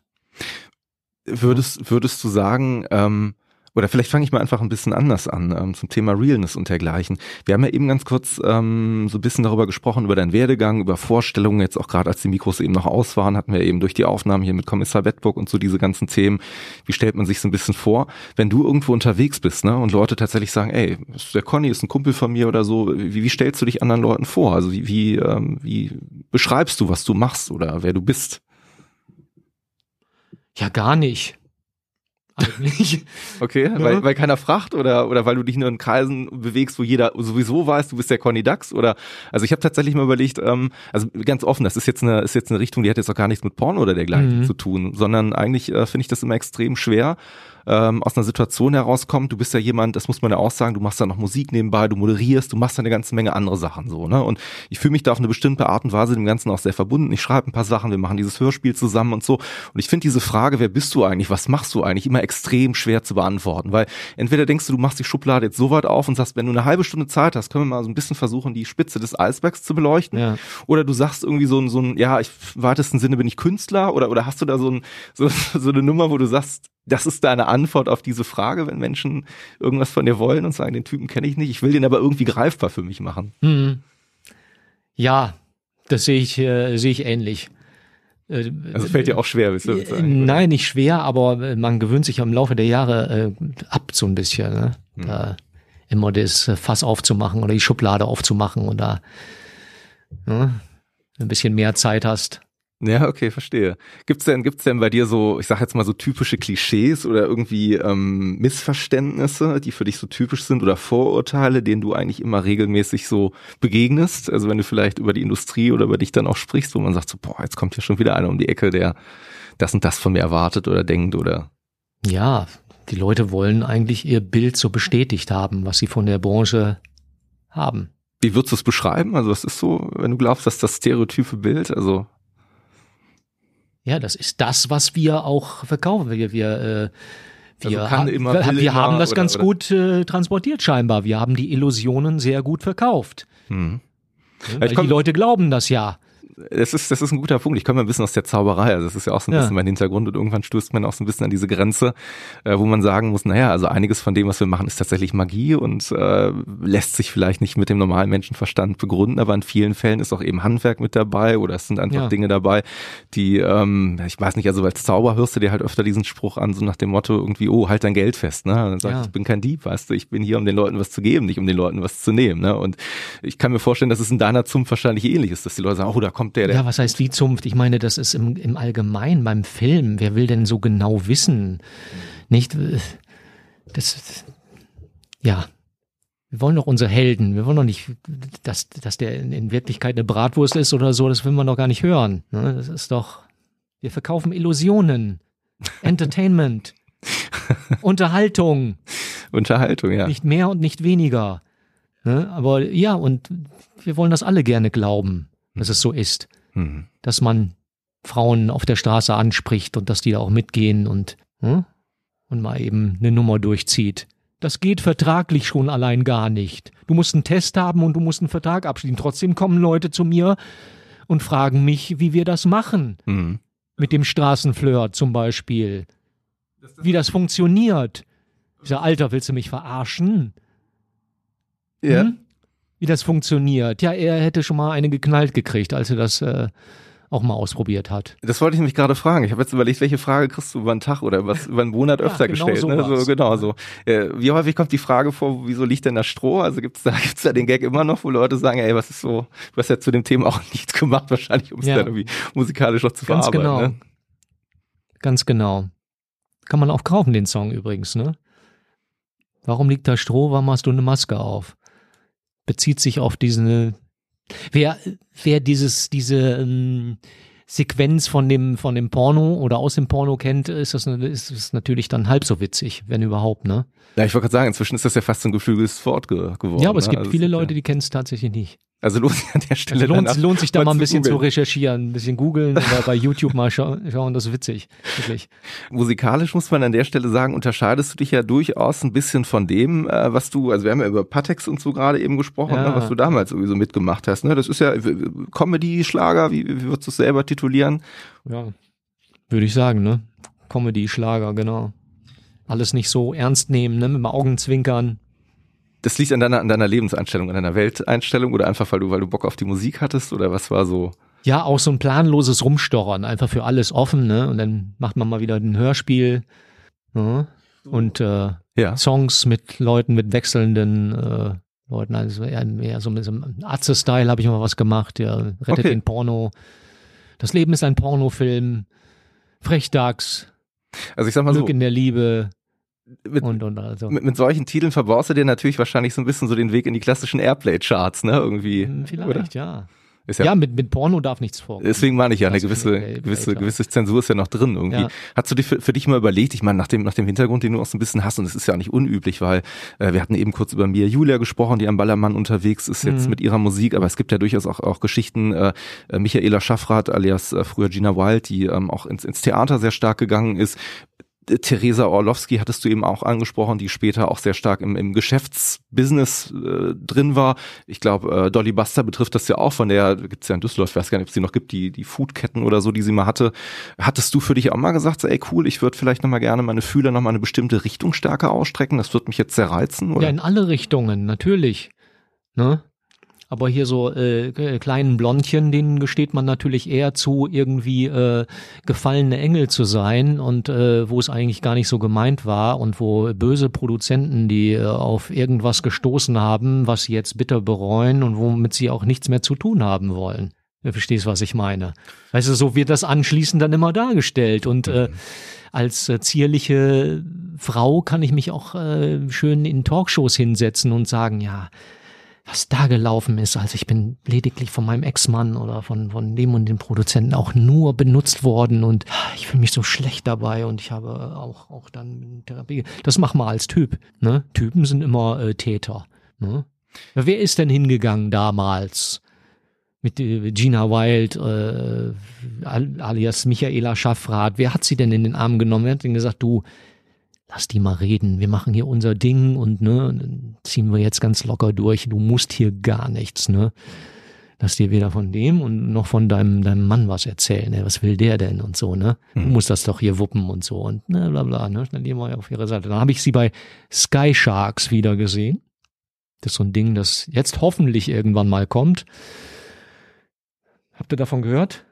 Würdest, würdest du sagen, ähm, oder vielleicht fange ich mal einfach ein bisschen anders an ähm, zum Thema Realness und dergleichen. Wir haben ja eben ganz kurz ähm, so ein bisschen darüber gesprochen, über deinen Werdegang, über Vorstellungen, jetzt auch gerade als die Mikros eben noch aus waren, hatten wir eben durch die Aufnahmen hier mit Kommissar Wettburg und so diese ganzen Themen. Wie stellt man sich so ein bisschen vor, wenn du irgendwo unterwegs bist ne, und Leute tatsächlich sagen, ey, der Conny ist ein Kumpel von mir oder so, wie, wie stellst du dich anderen Leuten vor? Also wie, wie, ähm, wie beschreibst du, was du machst oder wer du bist? Ja, gar nicht. <laughs> eigentlich. Okay, ja. weil, weil keiner fragt oder, oder weil du dich nur in Kreisen bewegst, wo jeder sowieso weiß, du bist der Conny Dax oder, also ich habe tatsächlich mal überlegt, ähm, also ganz offen, das ist jetzt eine, ist jetzt eine Richtung, die hat jetzt auch gar nichts mit Porno oder dergleichen mhm. zu tun, sondern eigentlich äh, finde ich das immer extrem schwer, ähm, aus einer Situation herauskommt. Du bist ja jemand, das muss man ja auch sagen, du machst da noch Musik nebenbei, du moderierst, du machst da eine ganze Menge andere Sachen so, ne? Und ich fühle mich da auf eine bestimmte Art und Weise dem Ganzen auch sehr verbunden. Ich schreibe ein paar Sachen, wir machen dieses Hörspiel zusammen und so. Und ich finde diese Frage, wer bist du eigentlich, was machst du eigentlich, immer extrem schwer zu beantworten, weil entweder denkst du, du machst die Schublade jetzt so weit auf und sagst, wenn du eine halbe Stunde Zeit hast, können wir mal so ein bisschen versuchen, die Spitze des Eisbergs zu beleuchten. Ja. Oder du sagst irgendwie so ein, so ein, ja, ich, im weitesten Sinne bin ich Künstler oder, oder hast du da so, ein, so, <laughs> so eine Nummer, wo du sagst, das ist deine Antwort auf diese Frage, wenn Menschen irgendwas von dir wollen und sagen, den Typen kenne ich nicht, ich will den aber irgendwie greifbar für mich machen. Hm. Ja, das sehe ich, äh, sehe ich ähnlich. Äh, also fällt dir auch schwer, willst du sagen? Nein, nicht schwer, aber man gewöhnt sich im Laufe der Jahre äh, ab so ein bisschen. Ne? Hm. Da immer das Fass aufzumachen oder die Schublade aufzumachen und da ne, ein bisschen mehr Zeit hast. Ja, okay, verstehe. Gibt's denn, gibt's denn bei dir so, ich sag jetzt mal so typische Klischees oder irgendwie ähm, Missverständnisse, die für dich so typisch sind oder Vorurteile, denen du eigentlich immer regelmäßig so begegnest? Also wenn du vielleicht über die Industrie oder über dich dann auch sprichst, wo man sagt so, boah, jetzt kommt hier schon wieder einer um die Ecke, der das und das von mir erwartet oder denkt oder. Ja, die Leute wollen eigentlich ihr Bild so bestätigt haben, was sie von der Branche haben. Wie würdest du es beschreiben? Also was ist so, wenn du glaubst, dass das stereotype Bild, also ja, das ist das, was wir auch verkaufen. Wir, wir, äh, wir, also ha wir, haben das oder, ganz oder? gut äh, transportiert scheinbar. Wir haben die Illusionen sehr gut verkauft. Hm. Ja, weil die Leute glauben das ja das ist, das ist ein guter Punkt. Ich komme ein bisschen aus der Zauberei. Also das ist ja auch so ein ja. bisschen mein Hintergrund und irgendwann stößt man auch so ein bisschen an diese Grenze, äh, wo man sagen muss, naja, also einiges von dem, was wir machen, ist tatsächlich Magie und äh, lässt sich vielleicht nicht mit dem normalen Menschenverstand begründen, aber in vielen Fällen ist auch eben Handwerk mit dabei oder es sind einfach ja. Dinge dabei, die, ähm, ich weiß nicht, also als Zauber hörst du dir halt öfter diesen Spruch an, so nach dem Motto irgendwie, oh, halt dein Geld fest, ne? dann sag ja. ich, ich bin kein Dieb, weißt du, ich bin hier, um den Leuten was zu geben, nicht um den Leuten was zu nehmen, ne? Und ich kann mir vorstellen, dass es in deiner Zunft wahrscheinlich ähnlich ist, dass die Leute sagen, oh, da kommt der, der ja, was heißt wie Zunft? Ich meine, das ist im, im Allgemeinen beim Film. Wer will denn so genau wissen? Nicht, das, ja. Wir wollen doch unsere Helden. Wir wollen doch nicht, dass, dass der in Wirklichkeit eine Bratwurst ist oder so. Das will man doch gar nicht hören. Ne? Das ist doch, wir verkaufen Illusionen. <laughs> Entertainment. Unterhaltung. Unterhaltung, ja. Nicht mehr und nicht weniger. Ne? Aber ja, und wir wollen das alle gerne glauben, dass es so ist mhm. dass man Frauen auf der Straße anspricht und dass die da auch mitgehen und, hm, und mal eben eine Nummer durchzieht. Das geht vertraglich schon allein gar nicht. Du musst einen Test haben und du musst einen Vertrag abschließen. Trotzdem kommen Leute zu mir und fragen mich, wie wir das machen. Mhm. Mit dem Straßenflirt zum Beispiel. Wie das funktioniert. Ich sage, Alter, willst du mich verarschen? Ja. Hm? Wie das funktioniert. Ja, er hätte schon mal eine geknallt gekriegt, als er das äh, auch mal ausprobiert hat. Das wollte ich mich gerade fragen. Ich habe jetzt überlegt, welche Frage kriegst du über einen Tag oder was über einen Monat <laughs> öfter ja, genau gestellt. Ne? So, genau so. Äh, wie häufig kommt die Frage vor, wieso liegt denn das Stroh? Also gibt's da <laughs> gibt's da den Gag immer noch, wo Leute sagen, ey, was ist so? Du hast ja zu dem Thema auch <laughs> nichts gemacht, wahrscheinlich, um es ja. dann irgendwie musikalisch noch zu Ganz verarbeiten. Genau. Ne? Ganz genau. Kann man auch kaufen, den Song übrigens, ne? Warum liegt da Stroh? Warum hast du eine Maske auf? Bezieht sich auf diesen, wer, wer dieses, diese ähm, Sequenz von dem, von dem Porno oder aus dem Porno kennt, ist das, ist das natürlich dann halb so witzig, wenn überhaupt, ne? Ja, ich wollte gerade sagen, inzwischen ist das ja fast ein geflügeltes Wort ge geworden. Ja, aber es ne? gibt also viele Leute, die kennen es tatsächlich nicht. Also lohnt sich an der Stelle. Also lohnt, lohnt sich da mal ein bisschen zu, zu recherchieren, ein bisschen googeln oder bei YouTube mal scha schauen, das ist witzig, wirklich. Musikalisch muss man an der Stelle sagen, unterscheidest du dich ja durchaus ein bisschen von dem, äh, was du, also wir haben ja über Patex und so gerade eben gesprochen, ja. ne, was du damals sowieso mitgemacht hast. Ne? Das ist ja Comedy-Schlager, wie, wie würdest du es selber titulieren? Ja, würde ich sagen, ne? Comedy-Schlager, genau. Alles nicht so ernst nehmen, ne? mit dem Augenzwinkern das liegt an deiner, an deiner Lebenseinstellung, an deiner Welteinstellung oder einfach, weil du, weil du Bock auf die Musik hattest oder was war so? Ja, auch so ein planloses Rumstochern, einfach für alles offen, ne? Und dann macht man mal wieder ein Hörspiel ne? und äh, ja. Songs mit Leuten mit wechselnden äh, Leuten, also eher, eher so mit so einem Atze-Style habe ich mal was gemacht, ja, rettet okay. den Porno. Das Leben ist ein Pornofilm, Frechdachs, Also ich sag mal Glück so, in der Liebe mit, und und also. mit, mit solchen Titeln verbaust du dir natürlich wahrscheinlich so ein bisschen so den Weg in die klassischen Airplay-Charts, ne? Irgendwie. Hm, Vielleicht, Oder? ja. Ist Ja, mit, mit Porno darf nichts vorkommen. Deswegen meine ich ja, eine gewisse, ich, gewisse, gewisse Zensur ist ja noch drin irgendwie. Ja. Hast du dir für, für dich mal überlegt, ich meine, nach dem, nach dem Hintergrund, den du auch so ein bisschen hast, und es ist ja nicht unüblich, weil äh, wir hatten eben kurz über Mia Julia gesprochen, die am Ballermann unterwegs ist jetzt Mhm. mit ihrer Musik, aber es gibt ja durchaus auch, auch Geschichten, äh, äh, Michaela Schaffrath alias äh, früher Gina Wild, die ähm, auch ins, ins Theater sehr stark gegangen ist. Theresa Orlowski hattest du eben auch angesprochen, die später auch sehr stark im, im Geschäftsbusiness äh, drin war. Ich glaube, äh, Dolly Buster betrifft das ja auch, von der gibt's ja in Düsseldorf, ich weiß gar nicht, ob es die noch gibt, die, die Foodketten oder so, die sie mal hatte. Hattest du für dich auch mal gesagt, so, ey cool, ich würde vielleicht nochmal gerne meine Fühler nochmal eine bestimmte Richtung stärker ausstrecken, das wird mich jetzt sehr reizen? Oder? Ja, in alle Richtungen, natürlich. Ne? Aber hier so äh, k- kleinen Blondchen, denen gesteht man natürlich eher zu, irgendwie äh, gefallene Engel zu sein und äh, wo es eigentlich gar nicht so gemeint war und wo böse Produzenten, die äh, auf irgendwas gestoßen haben, was sie jetzt bitter bereuen und womit sie auch nichts mehr zu tun haben wollen. Du verstehst, was ich meine. Weißt du, so wird das anschließend dann immer dargestellt und äh, als äh, zierliche Frau kann ich mich auch äh, schön in Talkshows hinsetzen und sagen, ja, was da gelaufen ist, also ich bin lediglich von meinem Ex-Mann oder von, von dem und dem Produzenten auch nur benutzt worden und ich fühle mich so schlecht dabei und ich habe auch, auch dann Therapie. Das mach mal als Typ. Ne? Typen sind immer äh, Täter. Ne? Wer ist denn hingegangen damals? Mit äh, Gina Wild, äh, al- alias Michaela Schaffrath. Wer hat sie denn in den Arm genommen? Wer hat denn gesagt, du, lass die mal reden, wir machen hier unser Ding und ne, ziehen wir jetzt ganz locker durch, du musst hier gar nichts, ne. Lass dir weder von dem und noch von deinem, deinem Mann was erzählen, ne? was will der denn und so, ne? Du Mhm. musst das doch hier wuppen und so und ne, bla bla, ne? Dann gehen wir auf ihre Seite. Dann habe ich sie bei Sky Sharks wieder gesehen. Das ist so ein Ding, das jetzt hoffentlich irgendwann mal kommt. Habt ihr davon gehört?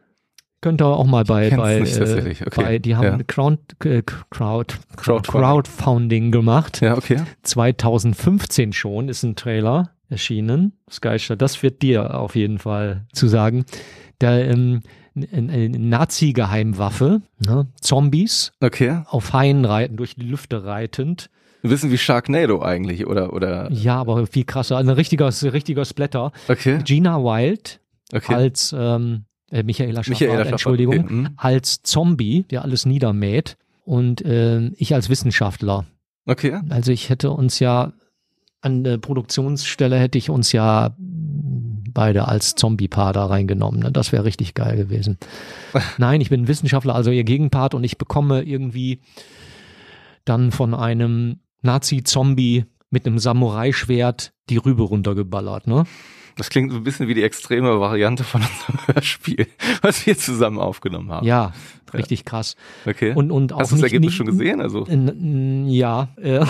Könnt ihr auch mal bei, bei, äh, okay. bei die haben Ja. Crowd, äh, Crowd, Crowdfunding. Crowdfunding gemacht. Ja, okay. 2015 schon ist ein Trailer erschienen. Skystar, das wird dir auf jeden Fall zu sagen. Der ähm, eine eine Nazi-Geheimwaffe, ne? Zombies Okay. auf Haien reiten, durch die Lüfte reitend. Wir wissen wie Sharknado eigentlich, oder, oder, Ja, aber viel krasser. Ein richtiger, richtiger Splatter. okay. Gina Wild Okay. als ähm, äh, Michaela Schaffrath, Michaela Schaffrath, Entschuldigung, okay, mhm. als Zombie, der alles niedermäht. Und ähm, ich als Wissenschaftler. Okay. Also ich hätte uns ja an der Produktionsstelle hätte ich uns ja beide als Zombie-Paar da reingenommen. Ne? Das wäre richtig geil gewesen. <laughs> Nein, ich bin Wissenschaftler, also ihr Gegenpart und ich bekomme irgendwie dann von einem Nazi-Zombie mit einem Samurai-Schwert die Rübe runtergeballert, ne? Das klingt so ein bisschen wie die extreme Variante von unserem <laughs> Hörspiel, was wir zusammen aufgenommen haben. Ja, richtig krass. Okay. Und, und auch Hast du das Ergebnis nicht, schon gesehen? Also, Ja, äh,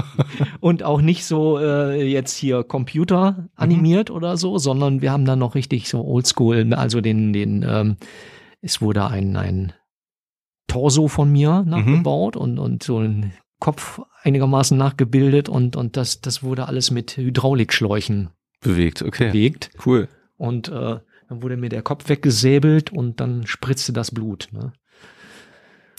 <laughs> und auch nicht so äh, jetzt hier Computer animiert oder so, sondern wir haben dann noch richtig so Oldschool, also den, den, ähm, es wurde ein, ein Torso von mir nachgebaut und, und so ein Kopf einigermaßen nachgebildet und, und das, das wurde alles mit Hydraulikschläuchen bewegt, okay. bewegt Cool. und äh, dann wurde mir der Kopf weggesäbelt und dann spritzte das Blut. Ne?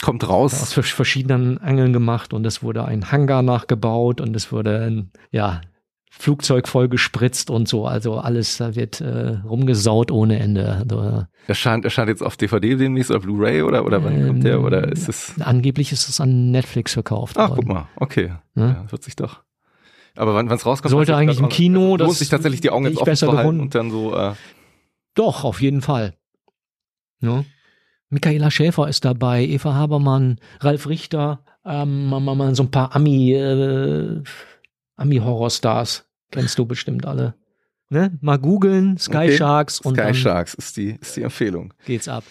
Kommt aus raus. vers- verschiedenen Angeln gemacht und es wurde ein Hangar nachgebaut und es wurde ein ja, Flugzeug voll gespritzt und so. Also alles, da wird äh, rumgesaut ohne Ende. Also, Erscheint, erscheint jetzt auf DVD demnächst oder Blu-ray oder, oder wann kommt der? Ähm, Oder ist es. angeblich ist es an Netflix verkauft Ach, worden. guck mal, okay. Ne? Ja, wird sich doch. Aber wann es rauskommt, Sollte ich eigentlich im. Kino, Also, das sich tatsächlich die Augen jetzt ich offen besser zu halten gefunden. und dann so, äh, Doch, auf jeden Fall. Ja. Michaela Schäfer ist dabei, Eva Habermann, Ralf Richter, ähm, so ein paar Ami, äh, Ami-Horrorstars. Kennst du bestimmt alle. Ne? Mal googeln, Sky Okay. Sharks und Sky Sharks ist die, ist die Empfehlung. geht's ab.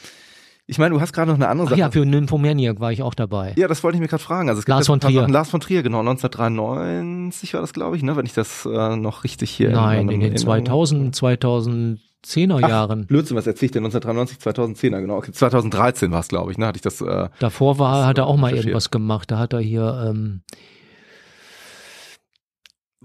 Ich meine, du hast gerade noch eine andere Ach Sache. ja, für Nymphomaniac war ich auch dabei. Ja, das wollte ich mir gerade fragen. Also es Lars von Trier. Lars von Trier, genau, 1993 war das, glaube ich, ne, wenn ich das äh, noch richtig hier Nein, meinem in den Erinnerung- 2000, 2010er Ach, Jahren. Blödsinn, was erzähle ich denn? 1993, 2010er, genau. Okay, 2013 war es, glaube ich, ne, hatte ich das, äh, Davor war, Das hat er auch mal irgendwas gemacht. Da hat er hier ähm,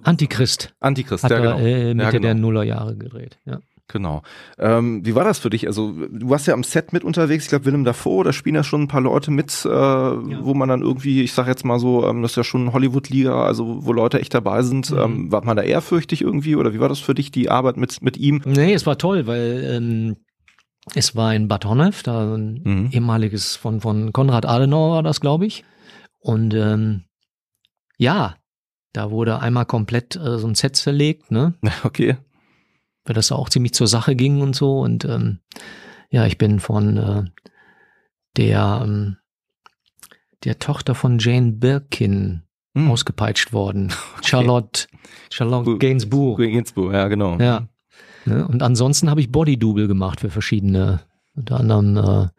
Antichrist Antichrist, hat ja, er genau. äh, Mitte ja, genau. der Nullerjahre gedreht. Ja. Genau. Ähm, wie war das für dich? Also du warst ja am Set mit unterwegs. Ich glaube, Willem Dafoe, da spielen ja schon ein paar Leute mit, äh, ja. wo man dann irgendwie, ich sag jetzt mal so, ähm, das ist ja schon Hollywood-Liga, also wo Leute echt dabei sind. Mhm. Ähm, war man da ehrfürchtig irgendwie oder wie war das für dich, die Arbeit mit, mit ihm? Nee, es war toll, weil ähm, es war in Bad Honnef, da ein mhm. ehemaliges von, von Konrad Adenauer war das, glaube ich. Und ähm, ja, da wurde einmal komplett äh, so ein Set zerlegt, ne? <laughs> Okay weil das auch ziemlich zur Sache ging und so. Und ähm, ja, ich bin von äh, der, ähm, der Tochter von Jane Birkin hm. ausgepeitscht worden. <laughs> Okay. Charlotte, Charlotte Gainsbourg. Gainsbourg, ja, genau. Ja. Ne? Und ansonsten habe ich Body-Double gemacht für verschiedene, unter anderem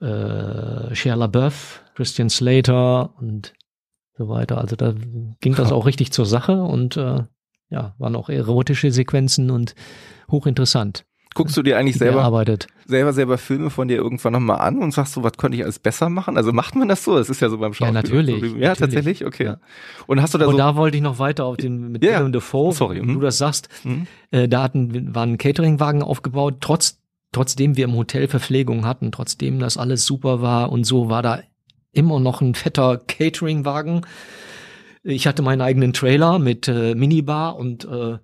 äh, äh, Shia LaBeouf, Christian Slater und so weiter. Also da ging das auch richtig zur Sache und äh, ja, waren auch erotische Sequenzen und hochinteressant. Guckst du dir eigentlich selber, arbeitet. selber, selber Filme von dir irgendwann nochmal an und sagst so, was könnte ich alles besser machen? Also macht man das so? Das ist ja so beim Schauspiel. Ja, natürlich. So, ja, natürlich. tatsächlich? Okay. Ja. Und hast du da und so da wollte ich noch weiter auf den, mit yeah. Willem Dafoe, Sorry. Mhm. du das sagst, mhm. äh, da hatten, waren ein Cateringwagen aufgebaut, trotz, trotzdem wir im Hotel Verpflegung hatten, trotzdem das alles super war und so war da immer noch ein fetter Cateringwagen ich hatte meinen eigenen Trailer mit äh, Minibar und äh,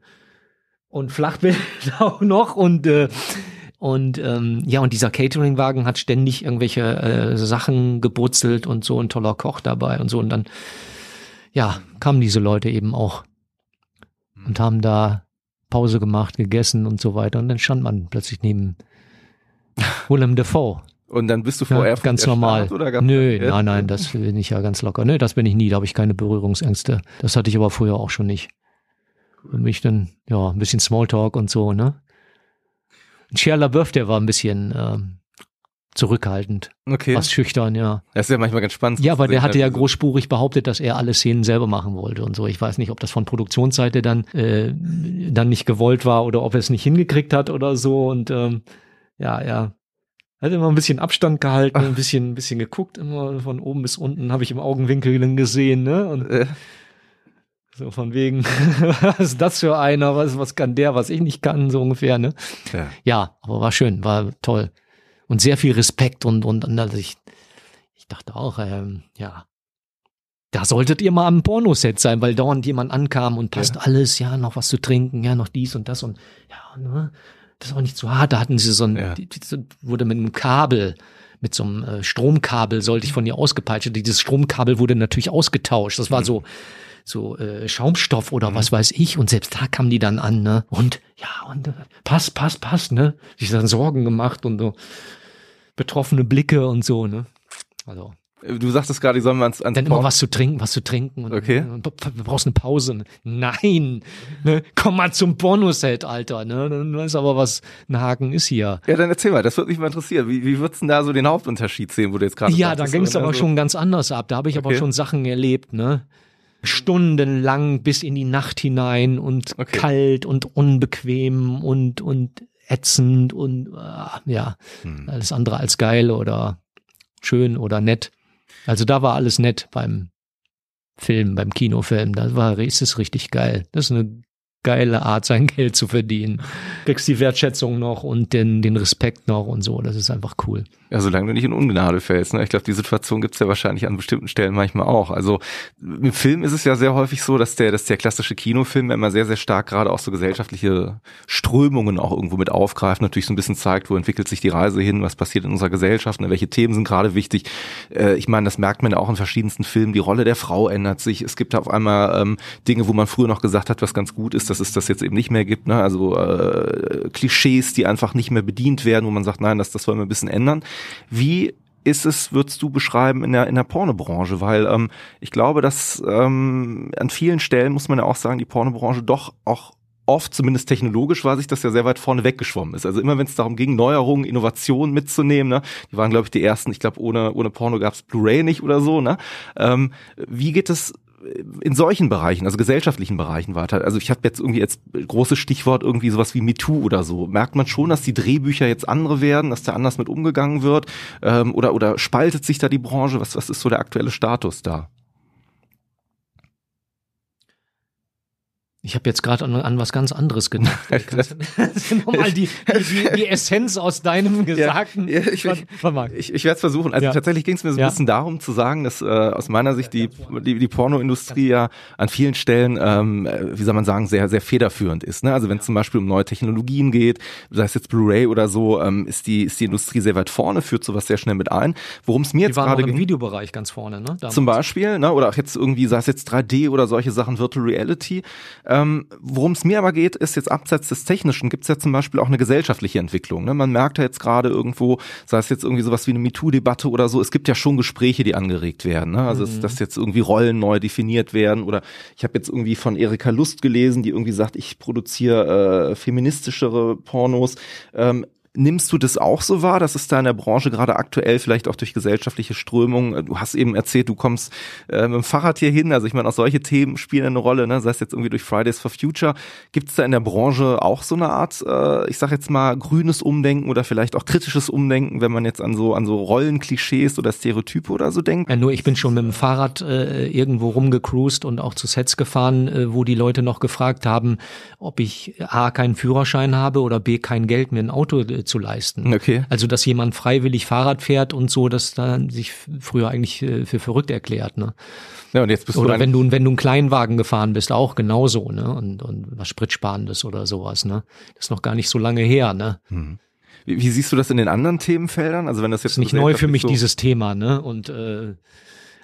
und Flachbild <laughs> auch noch und äh, und ähm, ja, und dieser Cateringwagen hat ständig irgendwelche äh, Sachen gebrutzelt und so ein toller Koch dabei und so. Und dann, ja, kamen diese Leute eben auch und haben da Pause gemacht, gegessen und so weiter. Und dann stand man plötzlich neben <laughs> Willem Dafoe. Und dann bist du vorher ja, ganz normal. Oder Nö, nein, nein, das bin ich ja ganz locker. Nö, das bin ich nie, da habe ich keine Berührungsängste. Das hatte ich aber früher auch schon nicht. Für mich dann, ja, ein bisschen Smalltalk und so, ne? Shia LaBeouf, der war ein bisschen ähm, zurückhaltend. Okay. Fast schüchtern, ja. Das ist ja manchmal ganz spannend. Ja, aber der hatte ja großspurig behauptet, dass er alle Szenen selber machen wollte und so. Ich weiß nicht, ob das von Produktionsseite dann, äh, dann nicht gewollt war oder ob er es nicht hingekriegt hat oder so. Und ähm, ja, ja, hat immer ein bisschen Abstand gehalten, ein bisschen, ein bisschen geguckt, immer von oben bis unten habe ich im Augenwinkel gesehen, ne? Und äh. so von wegen, <laughs> was ist das für einer, was, was kann der, was ich nicht kann, so ungefähr, ne? Ja, ja aber war schön, war toll. Und sehr viel Respekt und, und, und also ich, ich dachte auch, ähm, ja, da solltet ihr mal am Pornoset sein, weil dauernd jemand ankam und passt ja. alles, ja, noch was zu trinken, ja, noch dies und das und ja, ne? Das ist auch nicht zu hart. Da hatten sie so ein, ja. die, die, wurde mit einem Kabel, mit so einem äh, Stromkabel sollte ich von ihr ausgepeitscht. Dieses Stromkabel wurde natürlich ausgetauscht. Das war mhm. so, so äh, Schaumstoff oder mhm. was weiß ich. Und selbst da kamen die dann an, ne? Und ja, und äh, pass, pass, pass, ne? Sich dann Sorgen gemacht und so betroffene Blicke und so, ne? Also Du sagtest gerade, die sollen wir ans, ans Dann immer was zu trinken, was zu trinken. Und, okay. Und, und, du brauchst eine Pause. Nein, ne? komm mal zum Pornoset, Alter. Ne? Dann weißt aber, was ein Haken ist hier. Ja, dann erzähl mal, das würde mich mal interessieren. Wie, wie würdest du da so den Hauptunterschied sehen, wo du jetzt gerade Ja, da ging es aber so? schon ganz anders ab. Da habe ich okay. aber schon Sachen erlebt, ne? Stundenlang bis in die Nacht hinein und okay. kalt und unbequem und, und ätzend und äh, ja, hm. alles andere als geil oder schön oder nett. Also da war alles nett beim Film, beim Kinofilm. Da war, ist es richtig geil. Das ist eine geile Art, sein <laughs> Geld zu verdienen. Kriegst die Wertschätzung noch und den, den Respekt noch und so. Das ist einfach cool. Ja, solange du nicht in Ungnade fällst. Ne? Ich glaube, die Situation gibt's ja wahrscheinlich an bestimmten Stellen manchmal auch. Also im Film ist es ja sehr häufig so, dass der, dass der klassische Kinofilm immer sehr, sehr stark gerade auch so gesellschaftliche Strömungen auch irgendwo mit aufgreift, natürlich so ein bisschen zeigt, wo entwickelt sich die Reise hin, was passiert in unserer Gesellschaft, ne? welche Themen sind gerade wichtig. Äh, ich meine, das merkt man ja auch in verschiedensten Filmen. Die Rolle der Frau ändert sich. Es gibt auf einmal ähm, Dinge, wo man früher noch gesagt hat, was ganz gut ist, dass es das jetzt eben nicht mehr gibt. Ne? Also äh, Klischees, die einfach nicht mehr bedient werden, wo man sagt, nein, das, das wollen wir ein bisschen ändern. Wie ist es, würdest du beschreiben, in der, in der Pornobranche? Weil ähm, ich glaube, dass ähm, an vielen Stellen muss man ja auch sagen, die Pornobranche doch auch oft, zumindest technologisch, war sich das ja sehr weit vorne weggeschwommen ist. Also immer wenn es darum ging, Neuerungen, Innovationen mitzunehmen, ne, die waren, glaube ich, die ersten, ich glaube, ohne, ohne Porno gab's Blu-ray nicht oder so, ne? Ähm, wie geht es in solchen Bereichen, also gesellschaftlichen Bereichen weiter. Also ich habe jetzt irgendwie jetzt großes Stichwort irgendwie sowas wie MeToo oder so. Merkt man schon, dass die Drehbücher jetzt andere werden, dass da anders mit umgegangen wird? Ähm, oder, oder spaltet sich da die Branche? Was, was ist so der aktuelle Status da? Ich habe jetzt gerade an, an was ganz anderes gedacht. <laughs> Nochmal <laughs> die, die, die Essenz aus deinem Gesagten. Ja, ich ich, ich, ich werde es versuchen. Also ja. tatsächlich ging es mir so ein ja. bisschen darum zu sagen, dass äh, aus meiner Sicht die, die, die Pornoindustrie ja an vielen Stellen, ähm, wie soll man sagen, sehr, sehr federführend ist. Ne? Also wenn es zum Beispiel um neue Technologien geht, sei es jetzt Blu-ray oder so, ähm, ist, die, ist die Industrie sehr weit vorne, führt sowas sehr schnell mit ein. Worum es mir jetzt gerade im Videobereich ganz vorne, ne? Damals. Zum Beispiel, ne? oder auch jetzt irgendwie, sei es jetzt 3D oder solche Sachen, Virtual Reality. Ähm, Worum es mir aber geht, ist jetzt abseits des Technischen, gibt es ja zum Beispiel auch eine gesellschaftliche Entwicklung. Ne? Man merkt ja jetzt gerade irgendwo, sei es jetzt irgendwie sowas wie eine MeToo-Debatte oder so, es gibt ja schon Gespräche, die angeregt werden. Ne? Also mhm. dass jetzt irgendwie Rollen neu definiert werden. Oder ich habe jetzt irgendwie von Erika Lust gelesen, die irgendwie sagt, ich produziere äh, feministischere Pornos. Ähm, Nimmst du das auch so wahr, dass es da in der Branche gerade aktuell vielleicht auch durch gesellschaftliche Strömungen, äh, du hast eben erzählt, du kommst äh, mit dem Fahrrad hier hin, also ich meine, auch solche Themen spielen eine Rolle, ne? sei es jetzt irgendwie durch Fridays for Future. Gibt es da in der Branche auch so eine Art, äh, ich sag jetzt mal, grünes Umdenken oder vielleicht auch kritisches Umdenken, wenn man jetzt an so an so Rollenklischees oder Stereotype oder so denkt? Ja, nur ich bin schon mit dem Fahrrad äh, irgendwo rumgecruised und auch zu Sets gefahren, äh, wo die Leute noch gefragt haben, ob ich A keinen Führerschein habe oder B kein Geld mir ein Auto zu leisten. Okay. Also dass jemand freiwillig Fahrrad fährt und so, dass da sich früher eigentlich äh, für verrückt erklärt. Ne? Ja, und jetzt bist oder du wenn du wenn du einen Kleinwagen gefahren bist, auch genauso, ne? Und, und was Spritsparendes oder sowas, ne? Das ist noch gar nicht so lange her, ne? Hm. Wie, wie siehst du das in den anderen Themenfeldern? Also wenn das jetzt ist nicht neu für mich so dieses Thema, ne? Und äh,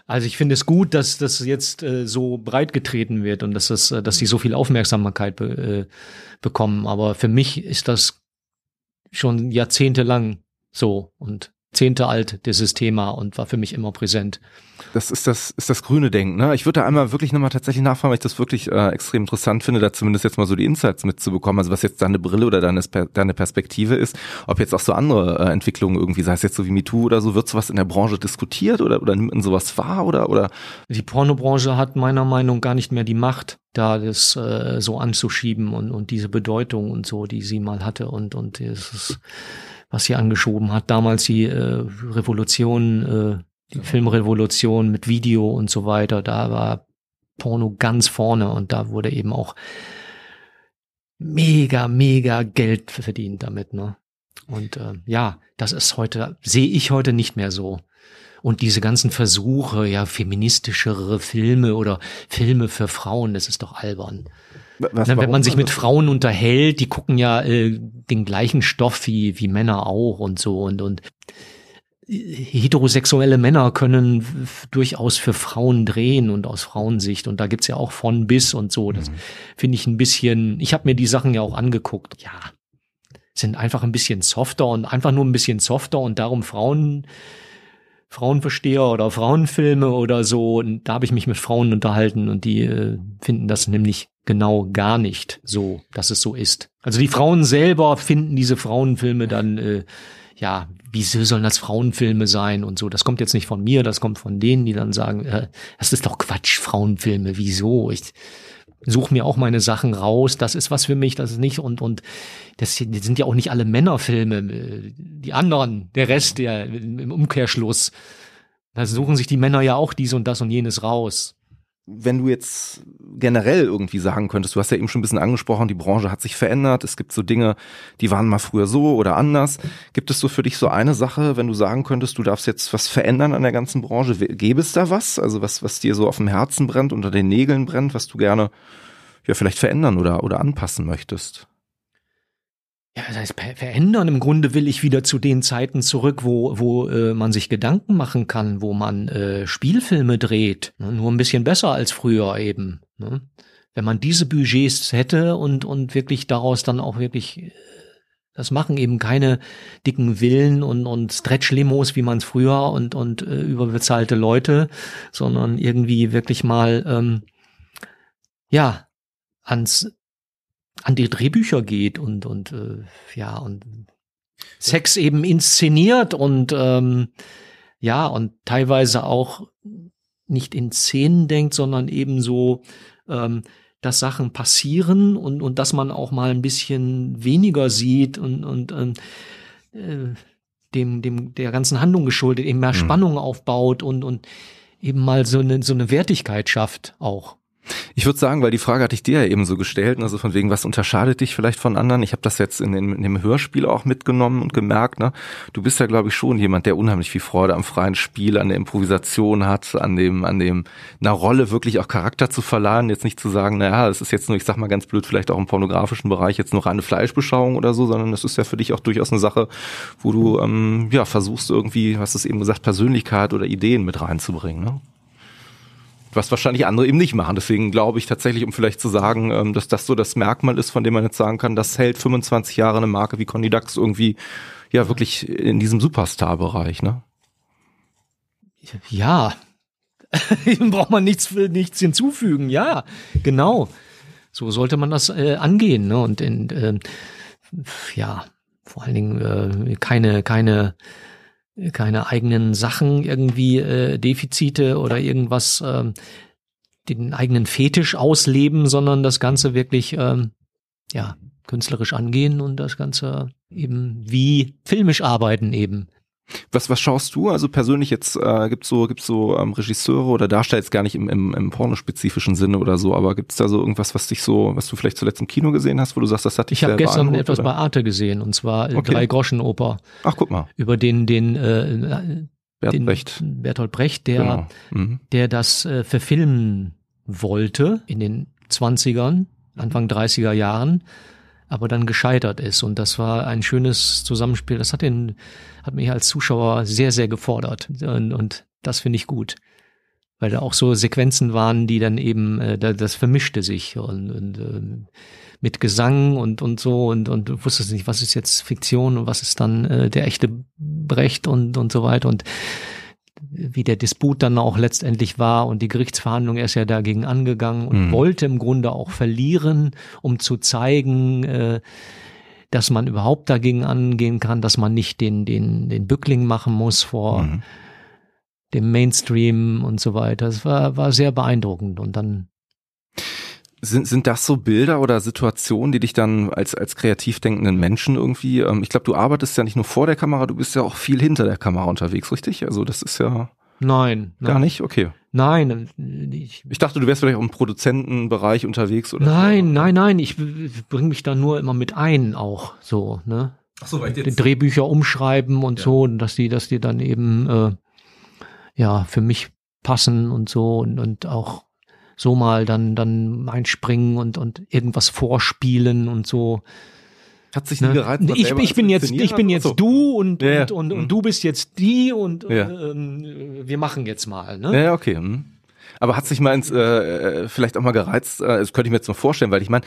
also ich finde es gut, dass das jetzt äh, so breit getreten wird und dass das, äh, dass sie so viel Aufmerksamkeit be, äh, bekommen. Aber für mich ist das schon jahrzehntelang so und Zehnte alt, dieses Thema und war für mich immer präsent. Das ist das, ist das grüne Denken. Ne? Ich würde da einmal wirklich nochmal tatsächlich nachfragen, weil ich das wirklich äh, extrem interessant finde, da zumindest jetzt mal so die Insights mitzubekommen, also was jetzt deine Brille oder deine, deine Perspektive ist, ob jetzt auch so andere äh, Entwicklungen irgendwie, sei es jetzt so wie MeToo oder so, wird sowas in der Branche diskutiert oder, oder nimmt man sowas wahr oder, oder? Die Pornobranche hat meiner Meinung nach gar nicht mehr die Macht, da das äh, so anzuschieben und, und diese Bedeutung und so, die sie mal hatte und, und es ist, was sie angeschoben hat. Damals die äh, Revolution, äh, die Filmrevolution mit Video und so weiter, da war Porno ganz vorne und da wurde eben auch mega, mega Geld verdient damit, ne? Und äh, ja, das ist heute, sehe ich heute nicht mehr so. Und diese ganzen Versuche, ja, feministischere Filme oder Filme für Frauen, das ist doch albern. Was, Na, wenn man sich mit Frauen unterhält, die gucken ja äh, den gleichen Stoff wie, wie Männer auch und so und, und heterosexuelle Männer können durchaus für Frauen drehen und aus Frauensicht. Und da gibt's ja auch von bis und so. Das mhm. finde ich ein bisschen, ich habe mir die Sachen ja auch angeguckt. Ja, sind einfach ein bisschen softer und einfach nur ein bisschen softer und darum Frauen Frauenversteher oder Frauenfilme oder so. Und da habe ich mich mit Frauen unterhalten und die äh, finden das nämlich genau gar nicht so, dass es so ist. Also die Frauen selber finden diese Frauenfilme dann, äh, ja, wieso sollen das Frauenfilme sein und so. Das kommt jetzt nicht von mir, das kommt von denen, die dann sagen, äh, das ist doch Quatsch, Frauenfilme, wieso? Ich, suche mir auch meine Sachen raus, das ist was für mich, das ist nicht und und das sind ja auch nicht alle Männerfilme, die anderen, der Rest, der im Umkehrschluss, da suchen sich die Männer ja auch dies und das und jenes raus wenn du jetzt generell irgendwie sagen könntest, du hast ja eben schon ein bisschen angesprochen, die Branche hat sich verändert, es gibt so Dinge, die waren mal früher so oder anders. Gibt es so für dich so eine Sache, wenn du sagen könntest, du darfst jetzt was verändern an der ganzen Branche? Gäbe es da was? Also was, was dir so auf dem Herzen brennt, unter den Nägeln brennt, was du gerne ja vielleicht verändern oder, oder anpassen möchtest? Ja, das heißt, verändern. Im Grunde will ich wieder zu den Zeiten zurück, wo, wo äh, man sich Gedanken machen kann, wo man äh, Spielfilme dreht. Ne? Nur ein bisschen besser als früher eben. Ne? Wenn man diese Budgets hätte und, und wirklich daraus dann auch wirklich äh, das machen eben keine dicken Villen und, und Stretch-Limos, wie man es früher und, und äh, überbezahlte Leute, sondern irgendwie wirklich mal ähm, ja ans an die Drehbücher geht und und äh, ja und Sex eben inszeniert und ähm, ja und teilweise auch nicht in Szenen denkt, sondern eben so, ähm, dass Sachen passieren und und dass man auch mal ein bisschen weniger sieht und und ähm, äh, dem dem der ganzen Handlung geschuldet eben mehr mhm. Spannung aufbaut und und eben mal so eine so eine Wertigkeit schafft auch. Ich würde sagen, weil die Frage hatte ich dir ja eben so gestellt, also von wegen, was unterscheidet dich vielleicht von anderen? Ich habe das jetzt in, den, in dem Hörspiel auch mitgenommen und gemerkt, ne? Du bist ja, glaube ich, schon jemand, der unheimlich viel Freude am freien Spiel, an der Improvisation hat, an dem, an dem, einer Rolle wirklich auch Charakter zu verleihen, jetzt nicht zu sagen, naja, es ist jetzt nur, ich sag mal ganz blöd, vielleicht auch im pornografischen Bereich jetzt nur eine Fleischbeschauung oder so, sondern es ist ja für dich auch durchaus eine Sache, wo du ähm, ja versuchst irgendwie, hast du es eben gesagt, Persönlichkeit oder Ideen mit reinzubringen, ne? Was wahrscheinlich andere eben nicht machen. Deswegen glaube ich tatsächlich, um vielleicht zu sagen, ähm, dass das so das Merkmal ist, von dem man jetzt sagen kann, das hält 25 Jahre eine Marke wie Conny Dax irgendwie ja wirklich in diesem Superstar-Bereich, ne? Ja, <laughs> braucht man nichts, nichts hinzufügen. Ja, genau. So sollte man das äh, angehen. Ne? Und in, äh, ja, vor allen Dingen äh, keine, keine keine eigenen Sachen irgendwie äh, Defizite oder irgendwas ähm, den eigenen Fetisch ausleben, sondern das Ganze wirklich ähm, ja künstlerisch angehen und das Ganze eben wie filmisch arbeiten eben. Was, was schaust du? Also persönlich jetzt äh, gibt's so gibt's so ähm, Regisseure oder Darsteller jetzt gar nicht im, im, im pornospezifischen Sinne oder so, aber gibt's da so irgendwas, was dich so, was du vielleicht zuletzt im Kino gesehen hast, wo du sagst, das hat dich Ich habe gestern etwas oder? bei Arte gesehen und zwar okay. drei Groschen Oper. Ach guck mal. Über den den äh, Bert Brecht. Bertolt Brecht, der genau. mhm. der das äh, verfilmen wollte in den 20ern, Anfang 30er Jahren aber dann gescheitert ist. Und das war ein schönes Zusammenspiel. Das hat den, hat mich als Zuschauer sehr, sehr gefordert. Und, und das finde ich gut. Weil da auch so Sequenzen waren, die dann eben, äh, das vermischte sich und, und äh, mit Gesang und, und so und, und du wusstest nicht, was ist jetzt Fiktion und was ist dann äh, der echte Brecht und, und so weiter. Und wie der Disput dann auch letztendlich war und die Gerichtsverhandlung, er ist ja dagegen angegangen und mhm. wollte im Grunde auch verlieren, um zu zeigen, äh, dass man überhaupt dagegen angehen kann, dass man nicht den, den, den Bückling machen muss vor mhm. dem Mainstream und so weiter. Es war, war sehr beeindruckend und dann sind, sind das so Bilder oder Situationen, die dich dann als, als kreativ denkenden Menschen irgendwie, ähm, ich glaube, du arbeitest ja nicht nur vor der Kamera, du bist ja auch viel hinter der Kamera unterwegs, richtig? Also das ist ja. Nein. Gar nein. nicht? Okay. Nein. Ich, ich dachte, du wärst vielleicht auch im Produzentenbereich unterwegs oder Nein, so. nein, nein. Ich bringe mich da nur immer mit ein, auch so, ne? Ach so, weil ich jetzt... Die Drehbücher umschreiben und ja. so, dass die, dass die dann eben äh, ja für mich passen und so und, und auch so mal dann, dann einspringen und, und irgendwas vorspielen und so. Hat sich nie ne? gereizt. Ich, ich bin jetzt, ich bin jetzt so. du und, ja, und, und, und, mhm. du bist jetzt die und ja. äh, wir machen jetzt mal. Ne? Ja, okay. Hm. Aber hat sich mal ins, äh, äh, vielleicht auch mal gereizt, äh, das könnte ich mir jetzt mal vorstellen, weil ich meine,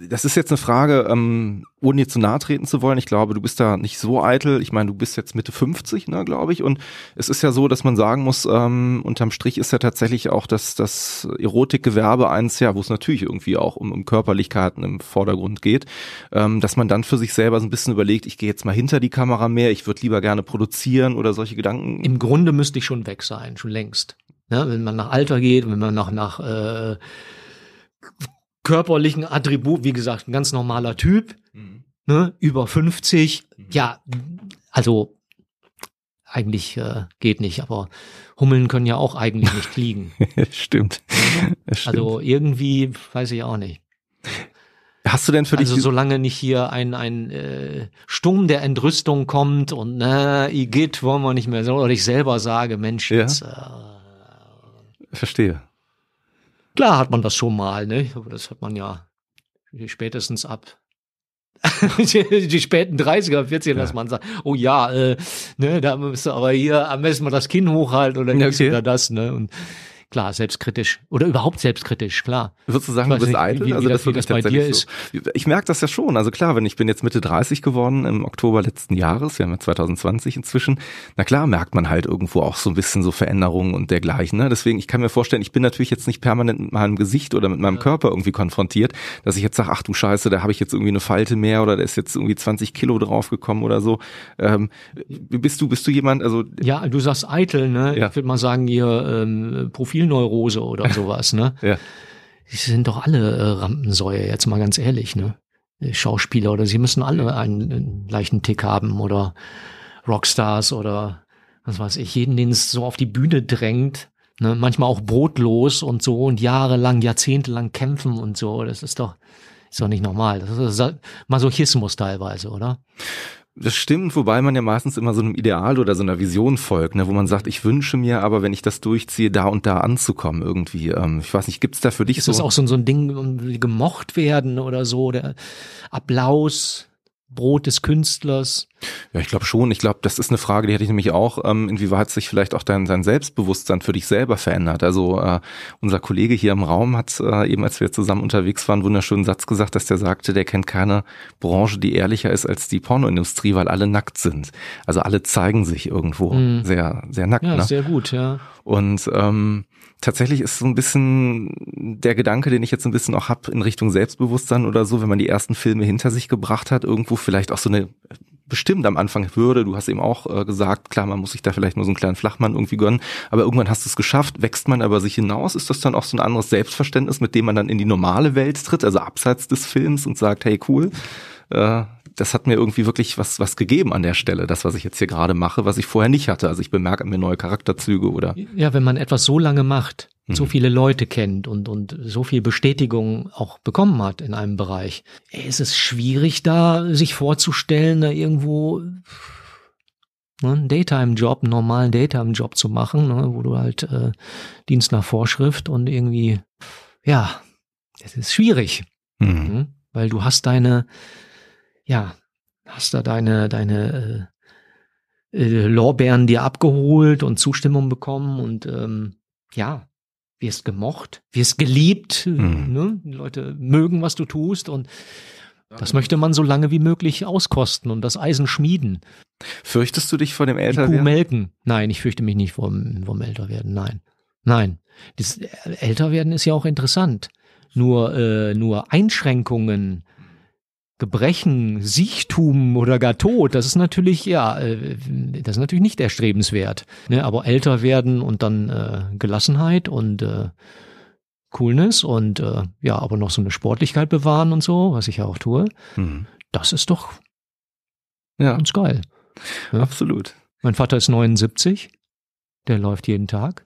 das ist jetzt eine Frage, ähm, ohne dir zu nahe treten zu wollen. Ich glaube, du bist da nicht so eitel. Ich meine, du bist jetzt Mitte 50, ne, glaube ich. Und es ist ja so, dass man sagen muss, ähm, unterm Strich ist ja tatsächlich auch das, das Erotikgewerbe eins, ja, wo es natürlich irgendwie auch um, um Körperlichkeiten im Vordergrund geht, ähm, dass man dann für sich selber so ein bisschen überlegt, ich gehe jetzt mal hinter die Kamera mehr, ich würde lieber gerne produzieren oder solche Gedanken. Im Grunde müsste ich schon weg sein, schon längst. Ja, wenn man nach Alter geht, wenn man nach, nach äh, körperlichen Attribut, wie gesagt, ein ganz normaler Typ, mhm. ne, über 50, mhm. ja, also eigentlich äh, geht nicht, aber Hummeln können ja auch eigentlich nicht fliegen. <laughs> stimmt. Also irgendwie, weiß ich auch nicht. Hast du denn für dich also solange nicht hier ein ein äh, Sturm der Entrüstung kommt und na Igitt wollen wir nicht mehr so oder ich selber sage Mensch ja. jetzt äh, Verstehe. Klar hat man das schon mal, ne? Aber das hat man ja spätestens ab die, <laughs> die späten 30er, 40er, ja. dass man sagt, oh ja, äh, ne, da müsst ihr aber hier am besten mal das Kinn hochhalten oder okay. oder das, ne? Und klar, selbstkritisch oder überhaupt selbstkritisch, klar. Würdest du sagen, du bist eitel? Wie, also das, wie das bei dir ist. So. Ich merke das ja schon. Also klar, wenn ich bin jetzt Mitte 30 geworden im Oktober letzten Jahres, wir haben ja 2020 inzwischen. Na klar, merkt man halt irgendwo auch so ein bisschen so Veränderungen und dergleichen. Ne? Deswegen, ich kann mir vorstellen, ich bin natürlich jetzt nicht permanent mit meinem Gesicht oder mit meinem ja. Körper irgendwie konfrontiert, dass ich jetzt sage, ach du Scheiße, da habe ich jetzt irgendwie eine Falte mehr oder da ist jetzt irgendwie 20 Kilo draufgekommen oder so. Ähm, bist du, bist du jemand, also Ja, du sagst eitel, ne? Ja. Ich würde mal sagen, ihr ähm, Profil Profilneurose oder <laughs> sowas, ne? ja. Die sind doch alle äh, Rampensäue, jetzt mal ganz ehrlich, ne? Schauspieler oder sie müssen alle einen, einen leichten Tick haben oder Rockstars oder was weiß ich, jeden, den es so auf die Bühne drängt, Ne? Manchmal auch brotlos und so und jahrelang, jahrzehntelang kämpfen und so. Das ist doch, ist doch nicht normal. Das ist Masochismus teilweise, oder? Das stimmt, wobei man ja meistens immer so einem Ideal oder so einer Vision folgt, ne, wo man sagt, ich wünsche mir aber, wenn ich das durchziehe, da und da anzukommen irgendwie. Ähm, ich weiß nicht, gibt's da für dich ist so? Ist das auch so, so ein Ding, gemocht werden oder so, der Applaus? Brot des Künstlers? Ja, ich glaube schon. Ich glaube, das ist eine Frage, die hätte ich nämlich auch, ähm, inwieweit sich vielleicht auch dein, dein Selbstbewusstsein für dich selber verändert. Also äh, unser Kollege hier im Raum hat äh, eben, als wir zusammen unterwegs waren, einen wunderschönen Satz gesagt, dass der sagte, der kennt keine Branche, die ehrlicher ist als die Pornoindustrie, weil alle nackt sind. Also alle zeigen sich irgendwo mm. sehr, sehr nackt. Ja, ne? sehr gut, ja. Und ähm, tatsächlich ist so ein bisschen der Gedanke, den ich jetzt ein bisschen auch hab in Richtung Selbstbewusstsein oder so, wenn man die ersten Filme hinter sich gebracht hat, irgendwo vielleicht auch so eine bestimmt am Anfang Hürde. Du hast eben auch äh, gesagt, klar, man muss sich da vielleicht nur so einen kleinen Flachmann irgendwie gönnen, aber irgendwann hast du es geschafft, wächst man aber sich hinaus, ist das dann auch so ein anderes Selbstverständnis, mit dem man dann in die normale Welt tritt, also abseits des Films und sagt, hey cool, äh, das hat mir irgendwie wirklich was, was gegeben an der Stelle, das, was ich jetzt hier gerade mache, was ich vorher nicht hatte. Also ich bemerke mir neue Charakterzüge oder. Ja, wenn man etwas so lange macht, mhm. so viele Leute kennt und, und so viel Bestätigung auch bekommen hat in einem Bereich, ist es schwierig, da sich vorzustellen, da irgendwo ne, einen Daytime-Job, einen normalen Daytime-Job zu machen, ne, wo du halt äh, Dienst nach Vorschrift und irgendwie, ja, es ist schwierig, mhm. Ne, weil du hast deine, ja, hast da deine, deine äh, äh, Lorbeeren dir abgeholt und Zustimmung bekommen und ähm, ja, wirst gemocht, wirst geliebt, mhm. ne? Die Leute mögen, was du tust und das möchte man so lange wie möglich auskosten und das Eisen schmieden. Fürchtest du dich vor dem Älterwerden? Kuh melken. Nein, ich fürchte mich nicht vom, vom Älterwerden. Nein. Nein. Das Älterwerden ist ja auch interessant. Nur, äh, nur Einschränkungen Gebrechen, Siechtum oder gar Tod, das ist natürlich, ja, äh, das ist natürlich nicht erstrebenswert. Ne? Aber älter werden und dann äh, Gelassenheit und äh, Coolness und äh, ja, aber noch so eine Sportlichkeit bewahren und so, was ich ja auch tue, mhm. das ist doch ja. ganz geil. Ja? Absolut. Mein Vater ist 79, der läuft jeden Tag.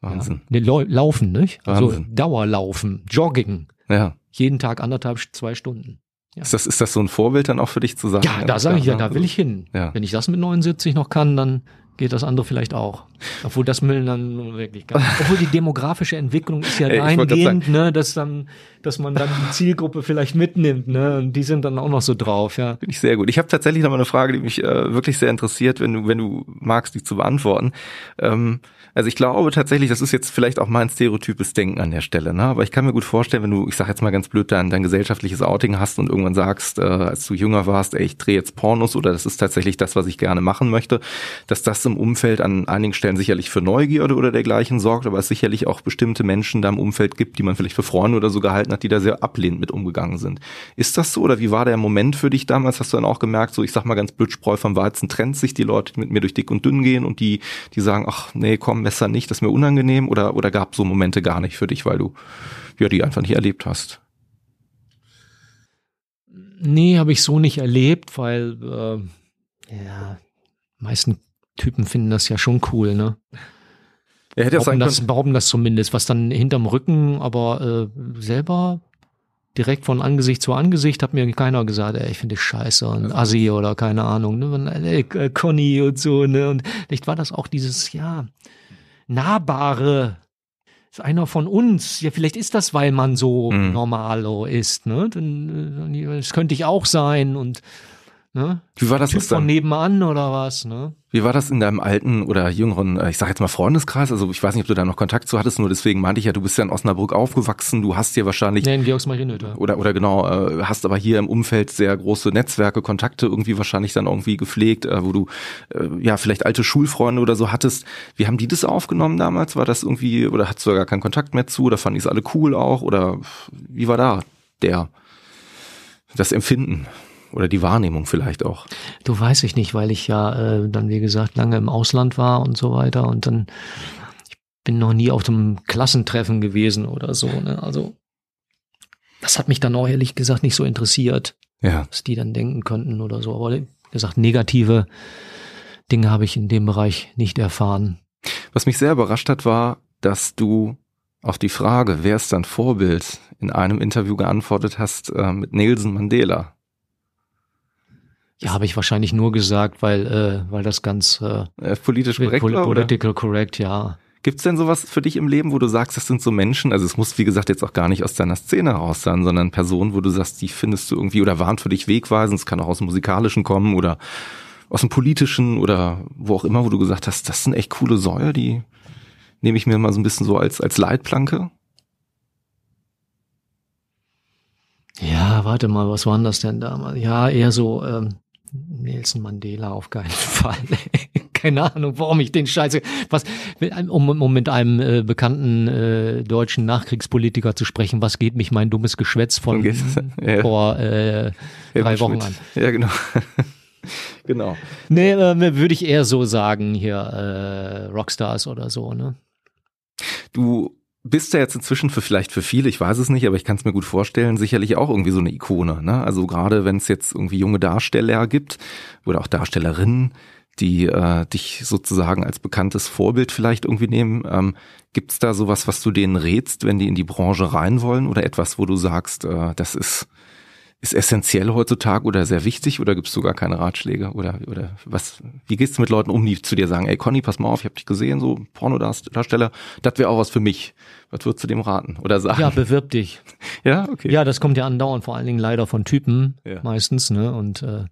Wahnsinn. Ja, nee, laufen, nicht? Also Wahnsinn. Also Dauerlaufen, Jogging. Ja jeden Tag anderthalb, zwei Stunden. Ja. Ist, das, ist das so ein Vorbild dann auch für dich zu sagen? Ja, da sage ich ja, da will ich hin. Ja. Wenn ich das mit 79 noch kann, dann geht das andere vielleicht auch. Obwohl das Müll dann wirklich gar nicht. Obwohl die demografische Entwicklung ist ja <laughs> dahingehend, ne, dass dann, dass man dann die Zielgruppe vielleicht mitnimmt, ne, und die sind dann auch noch so drauf, ja. Finde ich sehr gut. Ich habe tatsächlich noch mal eine Frage, die mich äh, wirklich sehr interessiert, wenn du, wenn du magst, die zu beantworten. Ähm, also ich glaube tatsächlich, das ist jetzt vielleicht auch mein stereotypes Denken an der Stelle, ne? Aber ich kann mir gut vorstellen, wenn du, ich sag jetzt mal ganz blöd, dein, dein gesellschaftliches Outing hast und irgendwann sagst, äh, als du jünger warst, ey, ich drehe jetzt Pornos oder das ist tatsächlich das, was ich gerne machen möchte, dass das im Umfeld an einigen Stellen sicherlich für Neugierde oder dergleichen sorgt, aber es sicherlich auch bestimmte Menschen da im Umfeld gibt, die man vielleicht für Freunde oder so gehalten hat, die da sehr ablehnend mit umgegangen sind. Ist das so oder wie war der Moment für dich damals? Hast du dann auch gemerkt, so ich sag mal ganz blöd, Spreu vom Weizen trennt sich, die Leute, die mit mir durch dick und dünn gehen und die, die sagen, ach nee, komm, besser nicht, das ist mir unangenehm oder, oder gab so Momente gar nicht für dich, weil du ja die einfach nicht erlebt hast? Nee, habe ich so nicht erlebt, weil äh, ja, meisten Typen finden das ja schon cool, ne? Er hätte behaupten, das, behaupten das zumindest, was dann hinterm Rücken, aber äh, selber direkt von Angesicht zu Angesicht hat mir keiner gesagt, ey, ich finde dich scheiße und Assi oder keine Ahnung, ne? Ey, Conny und so, ne? Und vielleicht war das auch dieses, ja, nahbare, ist einer von uns. Ja, vielleicht ist das, weil man so mhm. normalo ist, ne? Äh, das könnte ich auch sein und ne? Wie war das typ von nebenan oder was, ne? Wie war das in deinem alten oder jüngeren, äh, ich sag jetzt mal Freundeskreis? Also ich weiß nicht, ob du da noch Kontakt zu hattest, nur deswegen meinte ich ja, du bist ja in Osnabrück aufgewachsen, du hast hier wahrscheinlich nee, in Georgsmarienhütte. oder oder genau, äh, hast aber hier im Umfeld sehr große Netzwerke, Kontakte irgendwie wahrscheinlich dann irgendwie gepflegt, äh, wo du ja vielleicht alte Schulfreunde oder so hattest. Wie haben die das aufgenommen damals? War das irgendwie oder hattest du da gar keinen Kontakt mehr zu oder fanden die es alle cool auch oder wie war da der das Empfinden? Oder die Wahrnehmung vielleicht auch? Du weiß ich nicht, weil ich ja äh, dann, wie gesagt, lange im Ausland war und so weiter und dann, ich bin noch nie auf einem Klassentreffen gewesen oder so. Ne? Also das hat mich dann auch ehrlich gesagt nicht so interessiert, ja. was die dann denken könnten oder so. Aber wie gesagt, negative Dinge habe ich in dem Bereich nicht erfahren. Was mich sehr überrascht hat, war, dass du auf die Frage, wer ist dein Vorbild, in einem Interview geantwortet hast äh, mit Nelson Mandela. Ja, habe ich wahrscheinlich nur gesagt, weil, äh, weil das ganz äh, äh politisch korrekt pol war, Political correct, ja. Gibt's denn sowas für dich im Leben, wo du sagst, das sind so Menschen, also es muss wie gesagt jetzt auch gar nicht aus deiner Szene heraus sein, sondern Personen, wo du sagst, die findest du irgendwie oder waren für dich wegweisend, es kann auch aus dem musikalischen kommen oder aus dem politischen oder wo auch immer, wo du gesagt hast, das sind echt coole Säue, die nehme ich mir mal so ein bisschen so als als Leitplanke? Ja, warte mal, was waren das denn damals? Ja, eher so ähm, Nelson Mandela auf keinen <laughs> Fall. Keine Ahnung, warum ich den Scheiße. Was, um, um mit einem äh, bekannten äh, deutschen Nachkriegspolitiker zu sprechen, was geht mich mein dummes Geschwätz von <laughs> ja. vor äh, drei Wochen an? Ja, genau. <laughs> genau. Nee, äh, würde ich eher so sagen, hier äh, Rockstars oder so, ne? Du bist ja jetzt inzwischen für vielleicht für viele, ich weiß es nicht, aber ich kann es mir gut vorstellen, sicherlich auch irgendwie so eine Ikone. Ne? Also gerade wenn es jetzt irgendwie junge Darsteller gibt oder auch Darstellerinnen, die äh, dich sozusagen als bekanntes Vorbild vielleicht irgendwie nehmen, ähm, gibt es da sowas, was du denen rätst, wenn die in die Branche rein wollen oder etwas, wo du sagst, äh, das ist ist essentiell heutzutage oder sehr wichtig oder gibst du gar keine Ratschläge oder oder was wie gehst du mit Leuten um, die zu dir sagen, ey Conny, pass mal auf, ich habe dich gesehen, so Pornodarsteller, das wäre auch was für mich. Was würdest du dem raten oder sagen? Ja, bewirb dich. <laughs> ja, okay. Ja, das kommt ja andauernd, vor allen Dingen leider von Typen ja. meistens, ne? Und äh,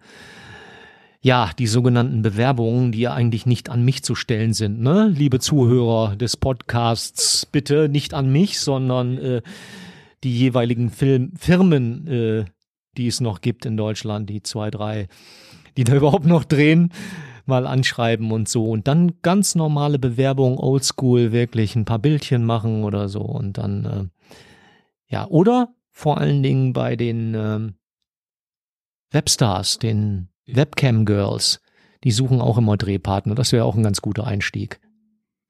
ja, die sogenannten Bewerbungen, die ja eigentlich nicht an mich zu stellen sind, ne? Liebe Zuhörer des Podcasts, bitte nicht an mich, sondern äh, die jeweiligen Film Firmen äh, die es noch gibt in Deutschland, die zwei, drei, die da <laughs> überhaupt noch drehen, mal anschreiben und so. Und dann ganz normale Bewerbung, oldschool, wirklich ein paar Bildchen machen oder so. Und dann, äh, ja, oder vor allen Dingen bei den äh, Webstars, den Webcam-Girls, die suchen auch immer Drehpartner. Das wäre auch ein ganz guter Einstieg.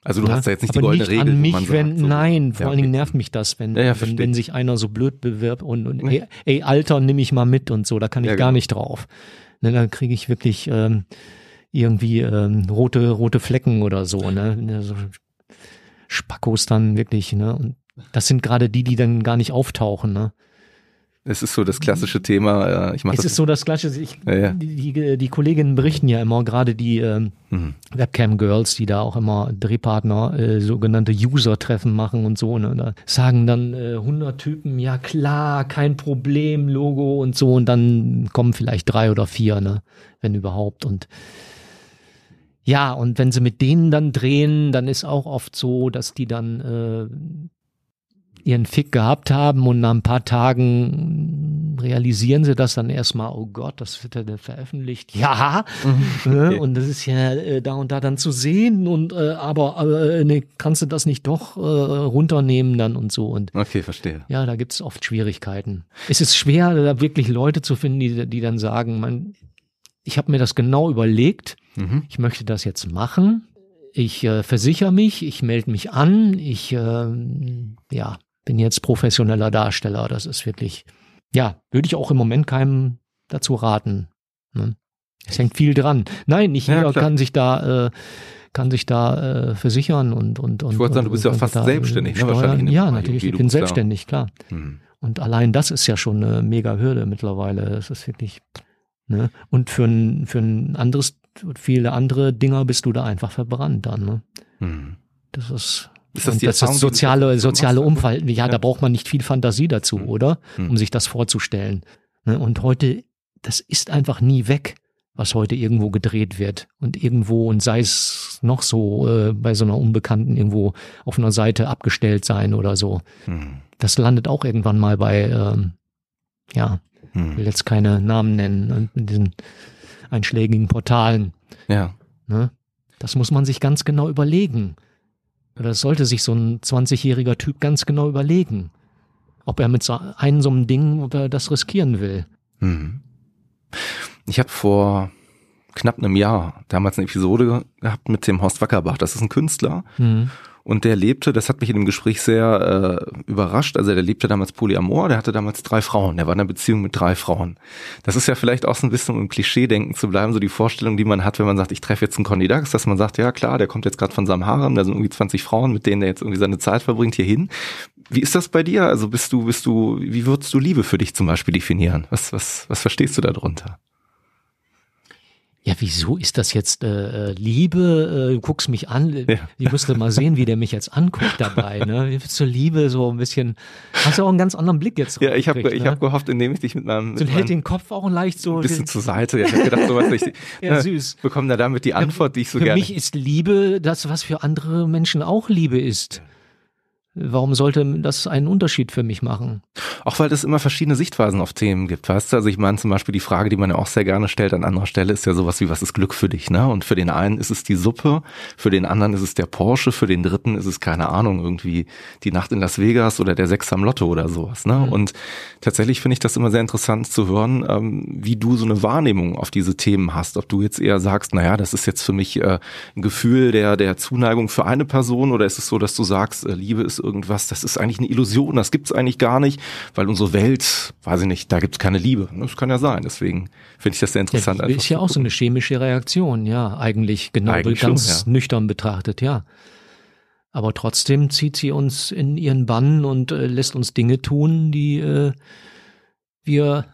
Also du ja, hast da jetzt nicht die goldene nicht Regel. An mich, sagt, wenn, so. Nein, vor ja, allen Dingen nervt mich das, wenn, ja, wenn, wenn, sich einer so blöd bewirbt und, und ey, ey, Alter, nimm ich mal mit und so, da kann ich gar genau. nicht drauf. Ne, da kriege ich wirklich ähm, irgendwie ähm, rote, rote Flecken oder so, ne? ne so Spackos dann wirklich, ne? Und das sind gerade die, die dann gar nicht auftauchen, ne? Es ist so das klassische Thema. Äh, ich mach es das ist so das klassische. Ich, ja, ja. Die, die, die, Kolleginnen berichten ja immer, gerade die ähm, mhm. Webcam-Girls, die da auch immer Drehpartner, äh, sogenannte User-Treffen machen und so. Ne? Da sagen dann äh, 100 Typen, ja klar, kein Problem, Logo und so. Und dann kommen vielleicht drei oder vier, ne? wenn überhaupt. Und ja, und wenn sie mit denen dann drehen, dann ist auch oft so, dass die dann äh, ihren Fick gehabt haben und nach ein paar Tagen realisieren sie das dann erstmal, oh Gott, das wird ja dann veröffentlicht. Ja, mhm. ne? und das ist ja äh, da und da dann zu sehen und äh, aber äh, ne, kannst du das nicht doch äh, runternehmen dann und so und Okay, verstehe. Ja, da gibt's oft Schwierigkeiten. Es ist schwer, da wirklich Leute zu finden, die, die dann sagen, man, ich habe mir das genau überlegt, mhm. ich möchte das jetzt machen. Ich äh, versichere mich, ich melde mich an, ich äh, ja, bin jetzt professioneller Darsteller. Das ist wirklich, ja, würde ich auch im Moment keinem dazu raten. Ne? Es hängt viel dran. Nein, nicht jeder ja, kann sich da äh, kann sich da äh, versichern und und und. Ich wollte sagen, du bist ja fast selbstständig, ne? Wahrscheinlich. Ja, natürlich. Ich bin selbstständig, klar. Hm. Und allein das ist ja schon eine mega Hürde mittlerweile. Das ist wirklich. Ne? Und für ein für ein anderes, viele andere Dinger bist du da einfach verbrannt dann. Ne? Hm. Das ist ist das, die das ist soziale, soziale Umfeld. Ja, ja, da braucht man nicht viel Fantasie dazu, mhm. oder? Mhm. Um sich das vorzustellen. Ne, und heute, das ist einfach nie weg, was heute irgendwo gedreht wird. Und irgendwo, und sei es noch so äh, bei so einer Unbekannten irgendwo auf einer Seite abgestellt sein oder so. Mhm. Das landet auch irgendwann mal bei, ähm, ja, mhm. will jetzt keine Namen nennen, ne, in diesen einschlägigen Portalen. Ja. Ne? Das muss man sich ganz genau überlegen. Das sollte sich so ein 20-jähriger Typ ganz genau überlegen, ob er mit so einem so einem Ding, ob er das riskieren will. Hm. Ich habe vor knapp einem Jahr damals eine Episode gehabt mit dem Horst Wackerbach. Das ist ein Künstler. Mhm. Und der lebte, das hat mich in dem Gespräch sehr äh, überrascht, also der lebte damals Polyamor, der hatte damals drei Frauen, der war in einer Beziehung mit drei Frauen. Das ist ja vielleicht auch so ein bisschen um im Klischee-Denken zu bleiben, so die Vorstellung, die man hat, wenn man sagt, ich treffe jetzt einen Conny Dax, dass man sagt, ja klar, der kommt jetzt gerade von seinem Harem, da sind irgendwie 20 Frauen, mit denen er jetzt irgendwie seine Zeit verbringt, hierhin. Wie ist das bei dir? Also bist du, bist du, wie würdest du Liebe für dich zum Beispiel definieren? Was, was, was verstehst du darunter? Ja, wieso ist das jetzt äh, äh Liebe? Äh, du guckst mich an. Ja. Ich müsste mal sehen, wie der mich jetzt anguckt dabei. Ne? <laughs> Zur Liebe so ein bisschen. Hast du auch einen ganz anderen Blick jetzt. Ja, ich habe ne? ich hab gehofft, indem ich dich mit meinem. Mit so hält den Kopf auch leicht so. Ein bisschen zur Seite. Ja, ich habe gedacht, sowas ich, <laughs> ja, ne, süß. bekomme da damit die Antwort, die ich so für gerne. Für mich ist Liebe das, was für andere Menschen auch Liebe ist. Warum sollte das einen Unterschied für mich machen? Auch weil es immer verschiedene Sichtweisen auf Themen gibt, weißt du? Also ich meine zum Beispiel die Frage, die man ja auch sehr gerne stellt an anderer Stelle, ist ja sowas wie, was ist Glück für dich, ne? Und für den einen ist es die Suppe, für den anderen ist es der Porsche, für den dritten ist es, keine Ahnung, irgendwie die Nacht in Las Vegas oder der Sechs am Lotto oder sowas, ne? Mhm. Und tatsächlich finde ich das immer sehr interessant zu hören, ähm, wie du so eine Wahrnehmung auf diese Themen hast. Ob du jetzt eher sagst, naja, das ist jetzt für mich äh, ein Gefühl der, der Zuneigung für eine Person oder ist es so, dass du sagst, äh, Liebe ist irgendwas, das ist eigentlich eine Illusion, das gibt's eigentlich gar nicht, weil unsere Welt, weiß ich nicht, da gibt's keine Liebe. Das kann ja sein, deswegen finde ich das sehr interessant. Ja, ist ja auch so eine chemische Reaktion, ja, eigentlich genau eigentlich ganz schon, ja. nüchtern betrachtet, ja. Aber trotzdem zieht sie uns in ihren Bann und äh, lässt uns Dinge tun, die äh, wir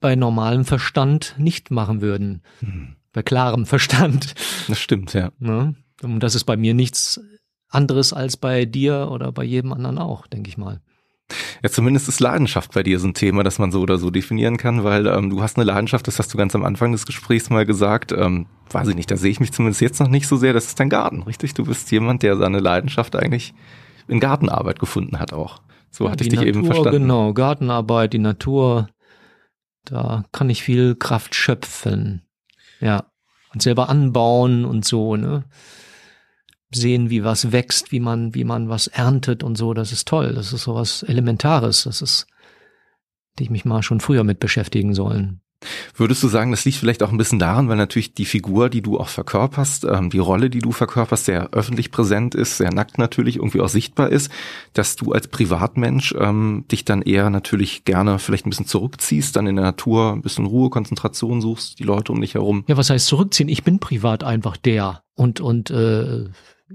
bei normalem Verstand nicht machen würden. Hm. Bei klarem Verstand. Das stimmt, ja. Ne? Und das ist bei mir nichts anderes als bei dir oder bei jedem anderen auch, denke ich mal. Ja, zumindest ist Leidenschaft bei dir so ein Thema, das man so oder so definieren kann, weil ähm, du hast eine Leidenschaft, das hast du ganz am Anfang des Gesprächs mal gesagt. Ähm, weiß ich nicht, da sehe ich mich zumindest jetzt noch nicht so sehr. Das ist dein Garten, richtig? Du bist jemand, der seine Leidenschaft eigentlich in Gartenarbeit gefunden hat auch. So hatte ich dich Natur, eben verstanden. Genau, Gartenarbeit, die Natur, da kann ich viel Kraft schöpfen. Ja. Und selber anbauen und so, ne? Sehen, wie was wächst, wie man, wie man was erntet und so, das ist toll. Das ist sowas Elementares. Das ist, die ich mich mal schon früher mit beschäftigen sollen. Würdest du sagen, das liegt vielleicht auch ein bisschen daran, weil natürlich die Figur, die du auch verkörperst, ähm, die Rolle, die du verkörperst, sehr öffentlich präsent ist, sehr nackt natürlich irgendwie auch sichtbar ist, dass du als Privatmensch ähm, dich dann eher natürlich gerne vielleicht ein bisschen zurückziehst, dann in der Natur ein bisschen Ruhe, Konzentration suchst, die Leute um dich herum. Ja, was heißt zurückziehen? Ich bin privat einfach der und und äh,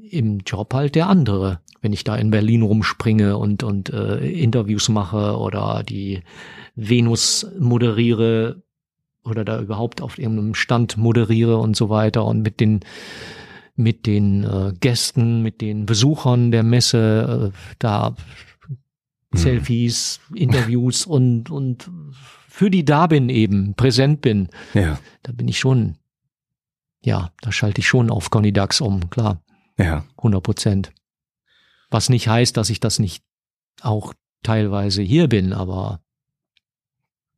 im Job halt der andere. Wenn ich da in Berlin rumspringe und, und äh, Interviews mache oder die Venus moderiere oder da überhaupt auf irgendeinem Stand moderiere und so weiter und mit den mit den äh, Gästen, mit den Besuchern der Messe, äh, da mhm. Selfies, Interviews und, und für die da bin eben, präsent bin, ja. da bin ich schon, ja, da schalte ich schon auf Conny Dax um, klar. Ja. 100 Prozent. Was nicht heißt, dass ich das nicht auch teilweise hier bin, aber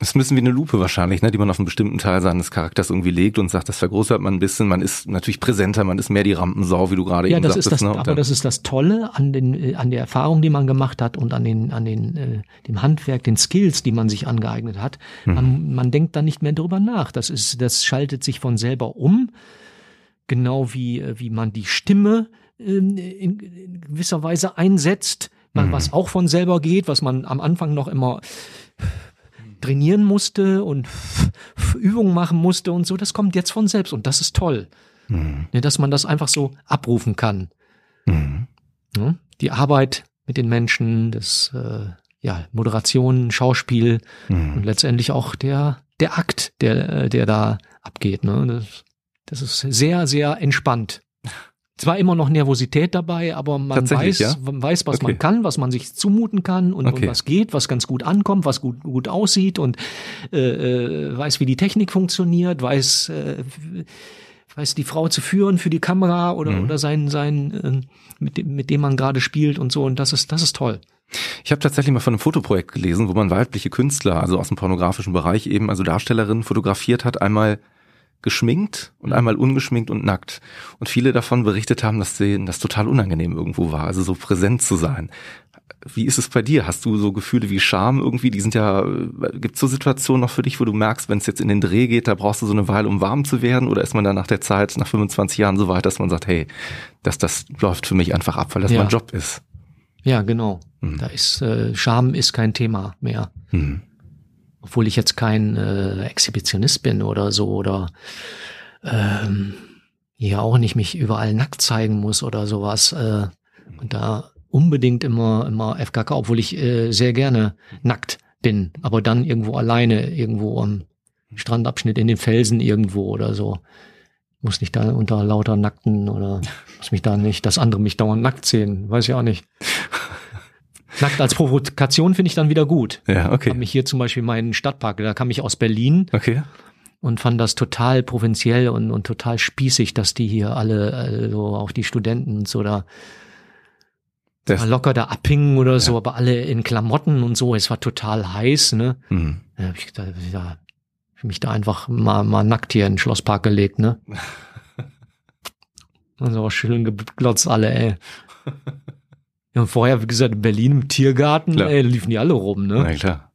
das bisschen wie eine Lupe wahrscheinlich, ne, die man auf einen bestimmten Teil seines Charakters irgendwie legt und sagt, das vergrößert man ein bisschen, man ist natürlich präsenter, man ist mehr die Rampensau, wie du gerade ja, eben das sagtest. Ist das, ne? aber das ist das Tolle an den, äh, an der Erfahrung, die man gemacht hat und an den, an den, äh, dem Handwerk, den Skills, die man sich angeeignet hat. Mhm. Man, man denkt da nicht mehr drüber nach. Das ist, das schaltet sich von selber um genau wie, äh, wie man die Stimme ähm, in, in gewisser Weise einsetzt, mhm. was auch von selber geht, was man am Anfang noch immer trainieren musste und Übungen machen musste und so, das kommt jetzt von selbst und das ist toll, mhm. Ne, dass man das einfach so abrufen kann. Mhm. Die Arbeit mit den Menschen, das äh, ja Moderation, Schauspiel mhm. und letztendlich auch der der Akt, der äh, der da abgeht. Ne? Das, das ist sehr, sehr entspannt. Zwar immer noch Nervosität dabei, aber man weiß, ja? weiß, was okay. man kann, was man sich zumuten kann und, okay. und, was geht, was ganz gut ankommt, was gut, gut aussieht und äh, äh, weiß, wie die Technik funktioniert, weiß, äh, weiß die Frau zu führen für die Kamera oder, mhm. oder sein, sein äh, mit, dem, mit dem man gerade spielt und so. Und das ist, das ist toll. Ich habe tatsächlich mal von einem Fotoprojekt gelesen, wo man weibliche Künstler, also aus dem pornografischen Bereich eben, also Darstellerinnen fotografiert hat, einmal geschminkt und mhm. einmal ungeschminkt und nackt. Und viele davon berichtet haben, dass denen das total unangenehm irgendwo war, also so präsent zu sein. wie ist es bei dir? Hast du so Gefühle wie Scham irgendwie? Die sind ja, gibt es so Situationen noch für dich, wo du merkst, wenn es jetzt in den Dreh geht, da brauchst du so eine Weile, um warm zu werden? Oder ist man dann nach der Zeit, nach 25 Jahren so weit, dass man sagt, hey, das, das läuft für mich einfach ab, weil das ja. mein Job ist? Ja, genau. Hm. Da ist, äh, Scham ist kein Thema mehr. Hm. Obwohl ich jetzt kein äh, Exhibitionist bin oder so oder ähm, ja auch nicht mich überall nackt zeigen muss oder sowas. Äh, und da unbedingt immer, immer FKK, obwohl ich äh, sehr gerne nackt bin, aber dann irgendwo alleine, irgendwo am Strandabschnitt in den Felsen irgendwo oder so. Muss nicht da unter lauter Nackten oder muss mich da nicht, dass andere mich dauernd nackt sehen, weiß ich auch nicht. Nackt als Provokation finde ich dann wieder gut. Ja, okay. Hab mich hier zum Beispiel meinen Stadtpark, da kam ich aus Berlin. Okay. Und fand das total provinziell und, und total spießig, dass die hier alle, also auch die Studenten und so da das locker da abhingen oder ja. so, aber alle in Klamotten und so. Es war total heiß, ne? Mhm. Ja, hab ich da, ja, mich da einfach mal, mal nackt hier in den Schlosspark gelegt, ne? <laughs> also schön geglotzt alle, ey. <laughs> Ja, und vorher, wie gesagt, in Berlin im Tiergarten, klar. ey, liefen die alle rum, ne? Na klar.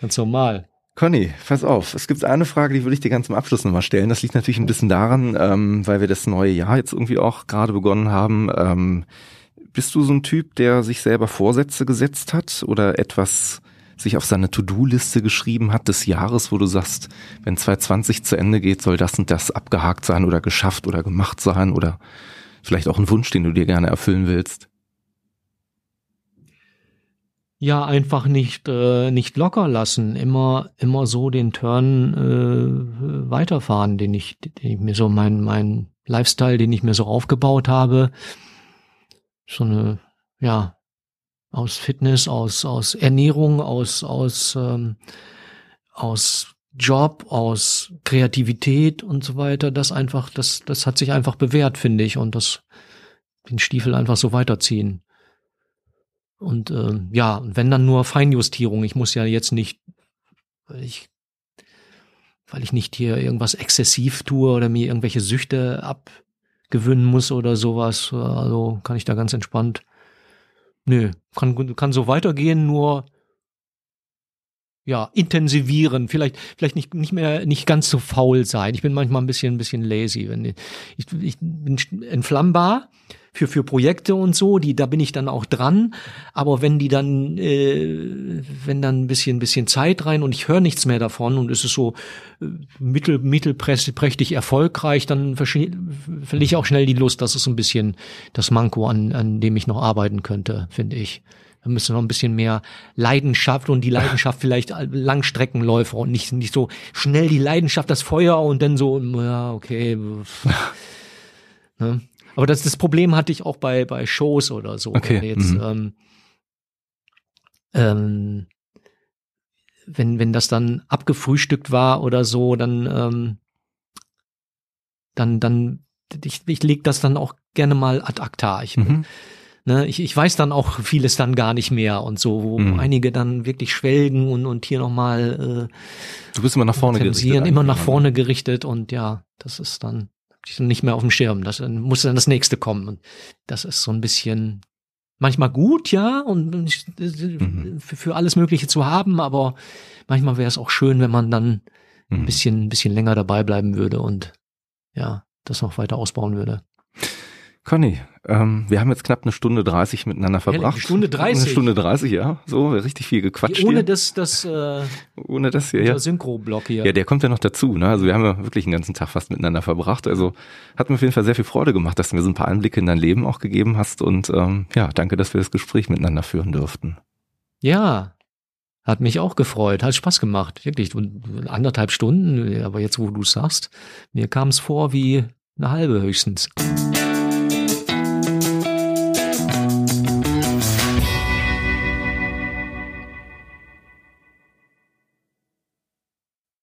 Ganz normal. Conny, pass auf. Es gibt eine Frage, die würde ich dir ganz zum Abschluss nochmal stellen. Das liegt natürlich ein bisschen daran, ähm, weil wir das neue Jahr jetzt irgendwie auch gerade begonnen haben. Ähm, bist du so ein Typ, der sich selber Vorsätze gesetzt hat oder etwas sich auf seine To-Do-Liste geschrieben hat des Jahres, wo du sagst, wenn 2020 zu Ende geht, soll das und das abgehakt sein oder geschafft oder gemacht sein oder vielleicht auch ein Wunsch, den du dir gerne erfüllen willst? Ja, einfach nicht äh, nicht locker lassen, immer immer so den Turn äh, weiterfahren, den ich, den ich mir so mein mein Lifestyle, den ich mir so aufgebaut habe, so eine, ja, aus Fitness, aus, aus Ernährung, aus, aus, ähm, aus Job, aus Kreativität und so weiter, das einfach, das, das hat sich einfach bewährt, finde ich, und das, den Stiefel einfach so weiterziehen. Und äh, ja, wenn dann nur Feinjustierung. Ich muss ja jetzt nicht, weil ich, weil ich nicht hier irgendwas exzessiv tue oder mir irgendwelche Süchte ab, gewöhnen muss oder sowas. Also kann ich da ganz entspannt. Nö, kann, kann so weitergehen, nur ja, intensivieren, vielleicht, vielleicht nicht, nicht mehr, nicht ganz so faul sein. Ich bin manchmal ein bisschen, ein bisschen lazy. Wenn ich, ich, bin entflammbar, für, für Projekte und so, die, da bin ich dann auch dran. Aber wenn die dann, äh, wenn dann ein bisschen, bisschen Zeit rein und ich höre nichts mehr davon und es ist so äh, mittel, mittelprächtig erfolgreich, dann verliere ich auch schnell die Lust. Das ist ein bisschen das Manko, an, an dem ich noch arbeiten könnte, finde ich. Da müsste noch ein bisschen mehr Leidenschaft und die <laughs> Leidenschaft vielleicht Langstreckenläufer und nicht, nicht so schnell die Leidenschaft, das Feuer und dann so, ja, okay. <laughs> ne? Aber das, das Problem hatte ich auch bei, bei Shows oder so. Okay. Jetzt, mhm. ähm, ähm, wenn, wenn das dann abgefrühstückt war oder so, dann, ähm, dann, dann, ich, ich leg das dann auch gerne mal ad acta. Ich, mhm. Ne, ich, ich weiß dann auch vieles dann gar nicht mehr und so, wo mhm. einige dann wirklich schwelgen und, und hier nochmal äh, Du bist immer nach vorne gerichtet. Immer nach vorne gerichtet und ja, das ist dann ich nicht mehr auf dem Schirm. Das muss dann das nächste kommen. Und das ist so ein bisschen manchmal gut, ja, und mhm. für, für, alles Mögliche zu haben, aber manchmal wäre es auch schön, wenn man dann mhm. ein bisschen, ein bisschen länger dabei bleiben würde und ja, das noch weiter ausbauen würde. Conny, ähm, wir haben jetzt knapp eine Stunde 30 miteinander verbracht. Eine Stunde 30? Eine Stunde 30, ja. So, richtig viel gequatscht Ohne hier. das, das, äh, Ohne das hier, ja. Synchro-Block hier. Ja, der kommt ja noch dazu, ne. Also wir haben ja wirklich den ganzen Tag fast miteinander verbracht. Also hat mir auf jeden Fall sehr viel Freude gemacht, dass du mir so ein paar Einblicke in dein Leben auch gegeben hast. Und ähm, ja, danke, dass wir das Gespräch miteinander führen durften. Ja, hat mich auch gefreut, hat Spaß gemacht, wirklich. anderthalb Stunden, aber jetzt, wo du sagst, mir kam es vor wie eine halbe höchstens.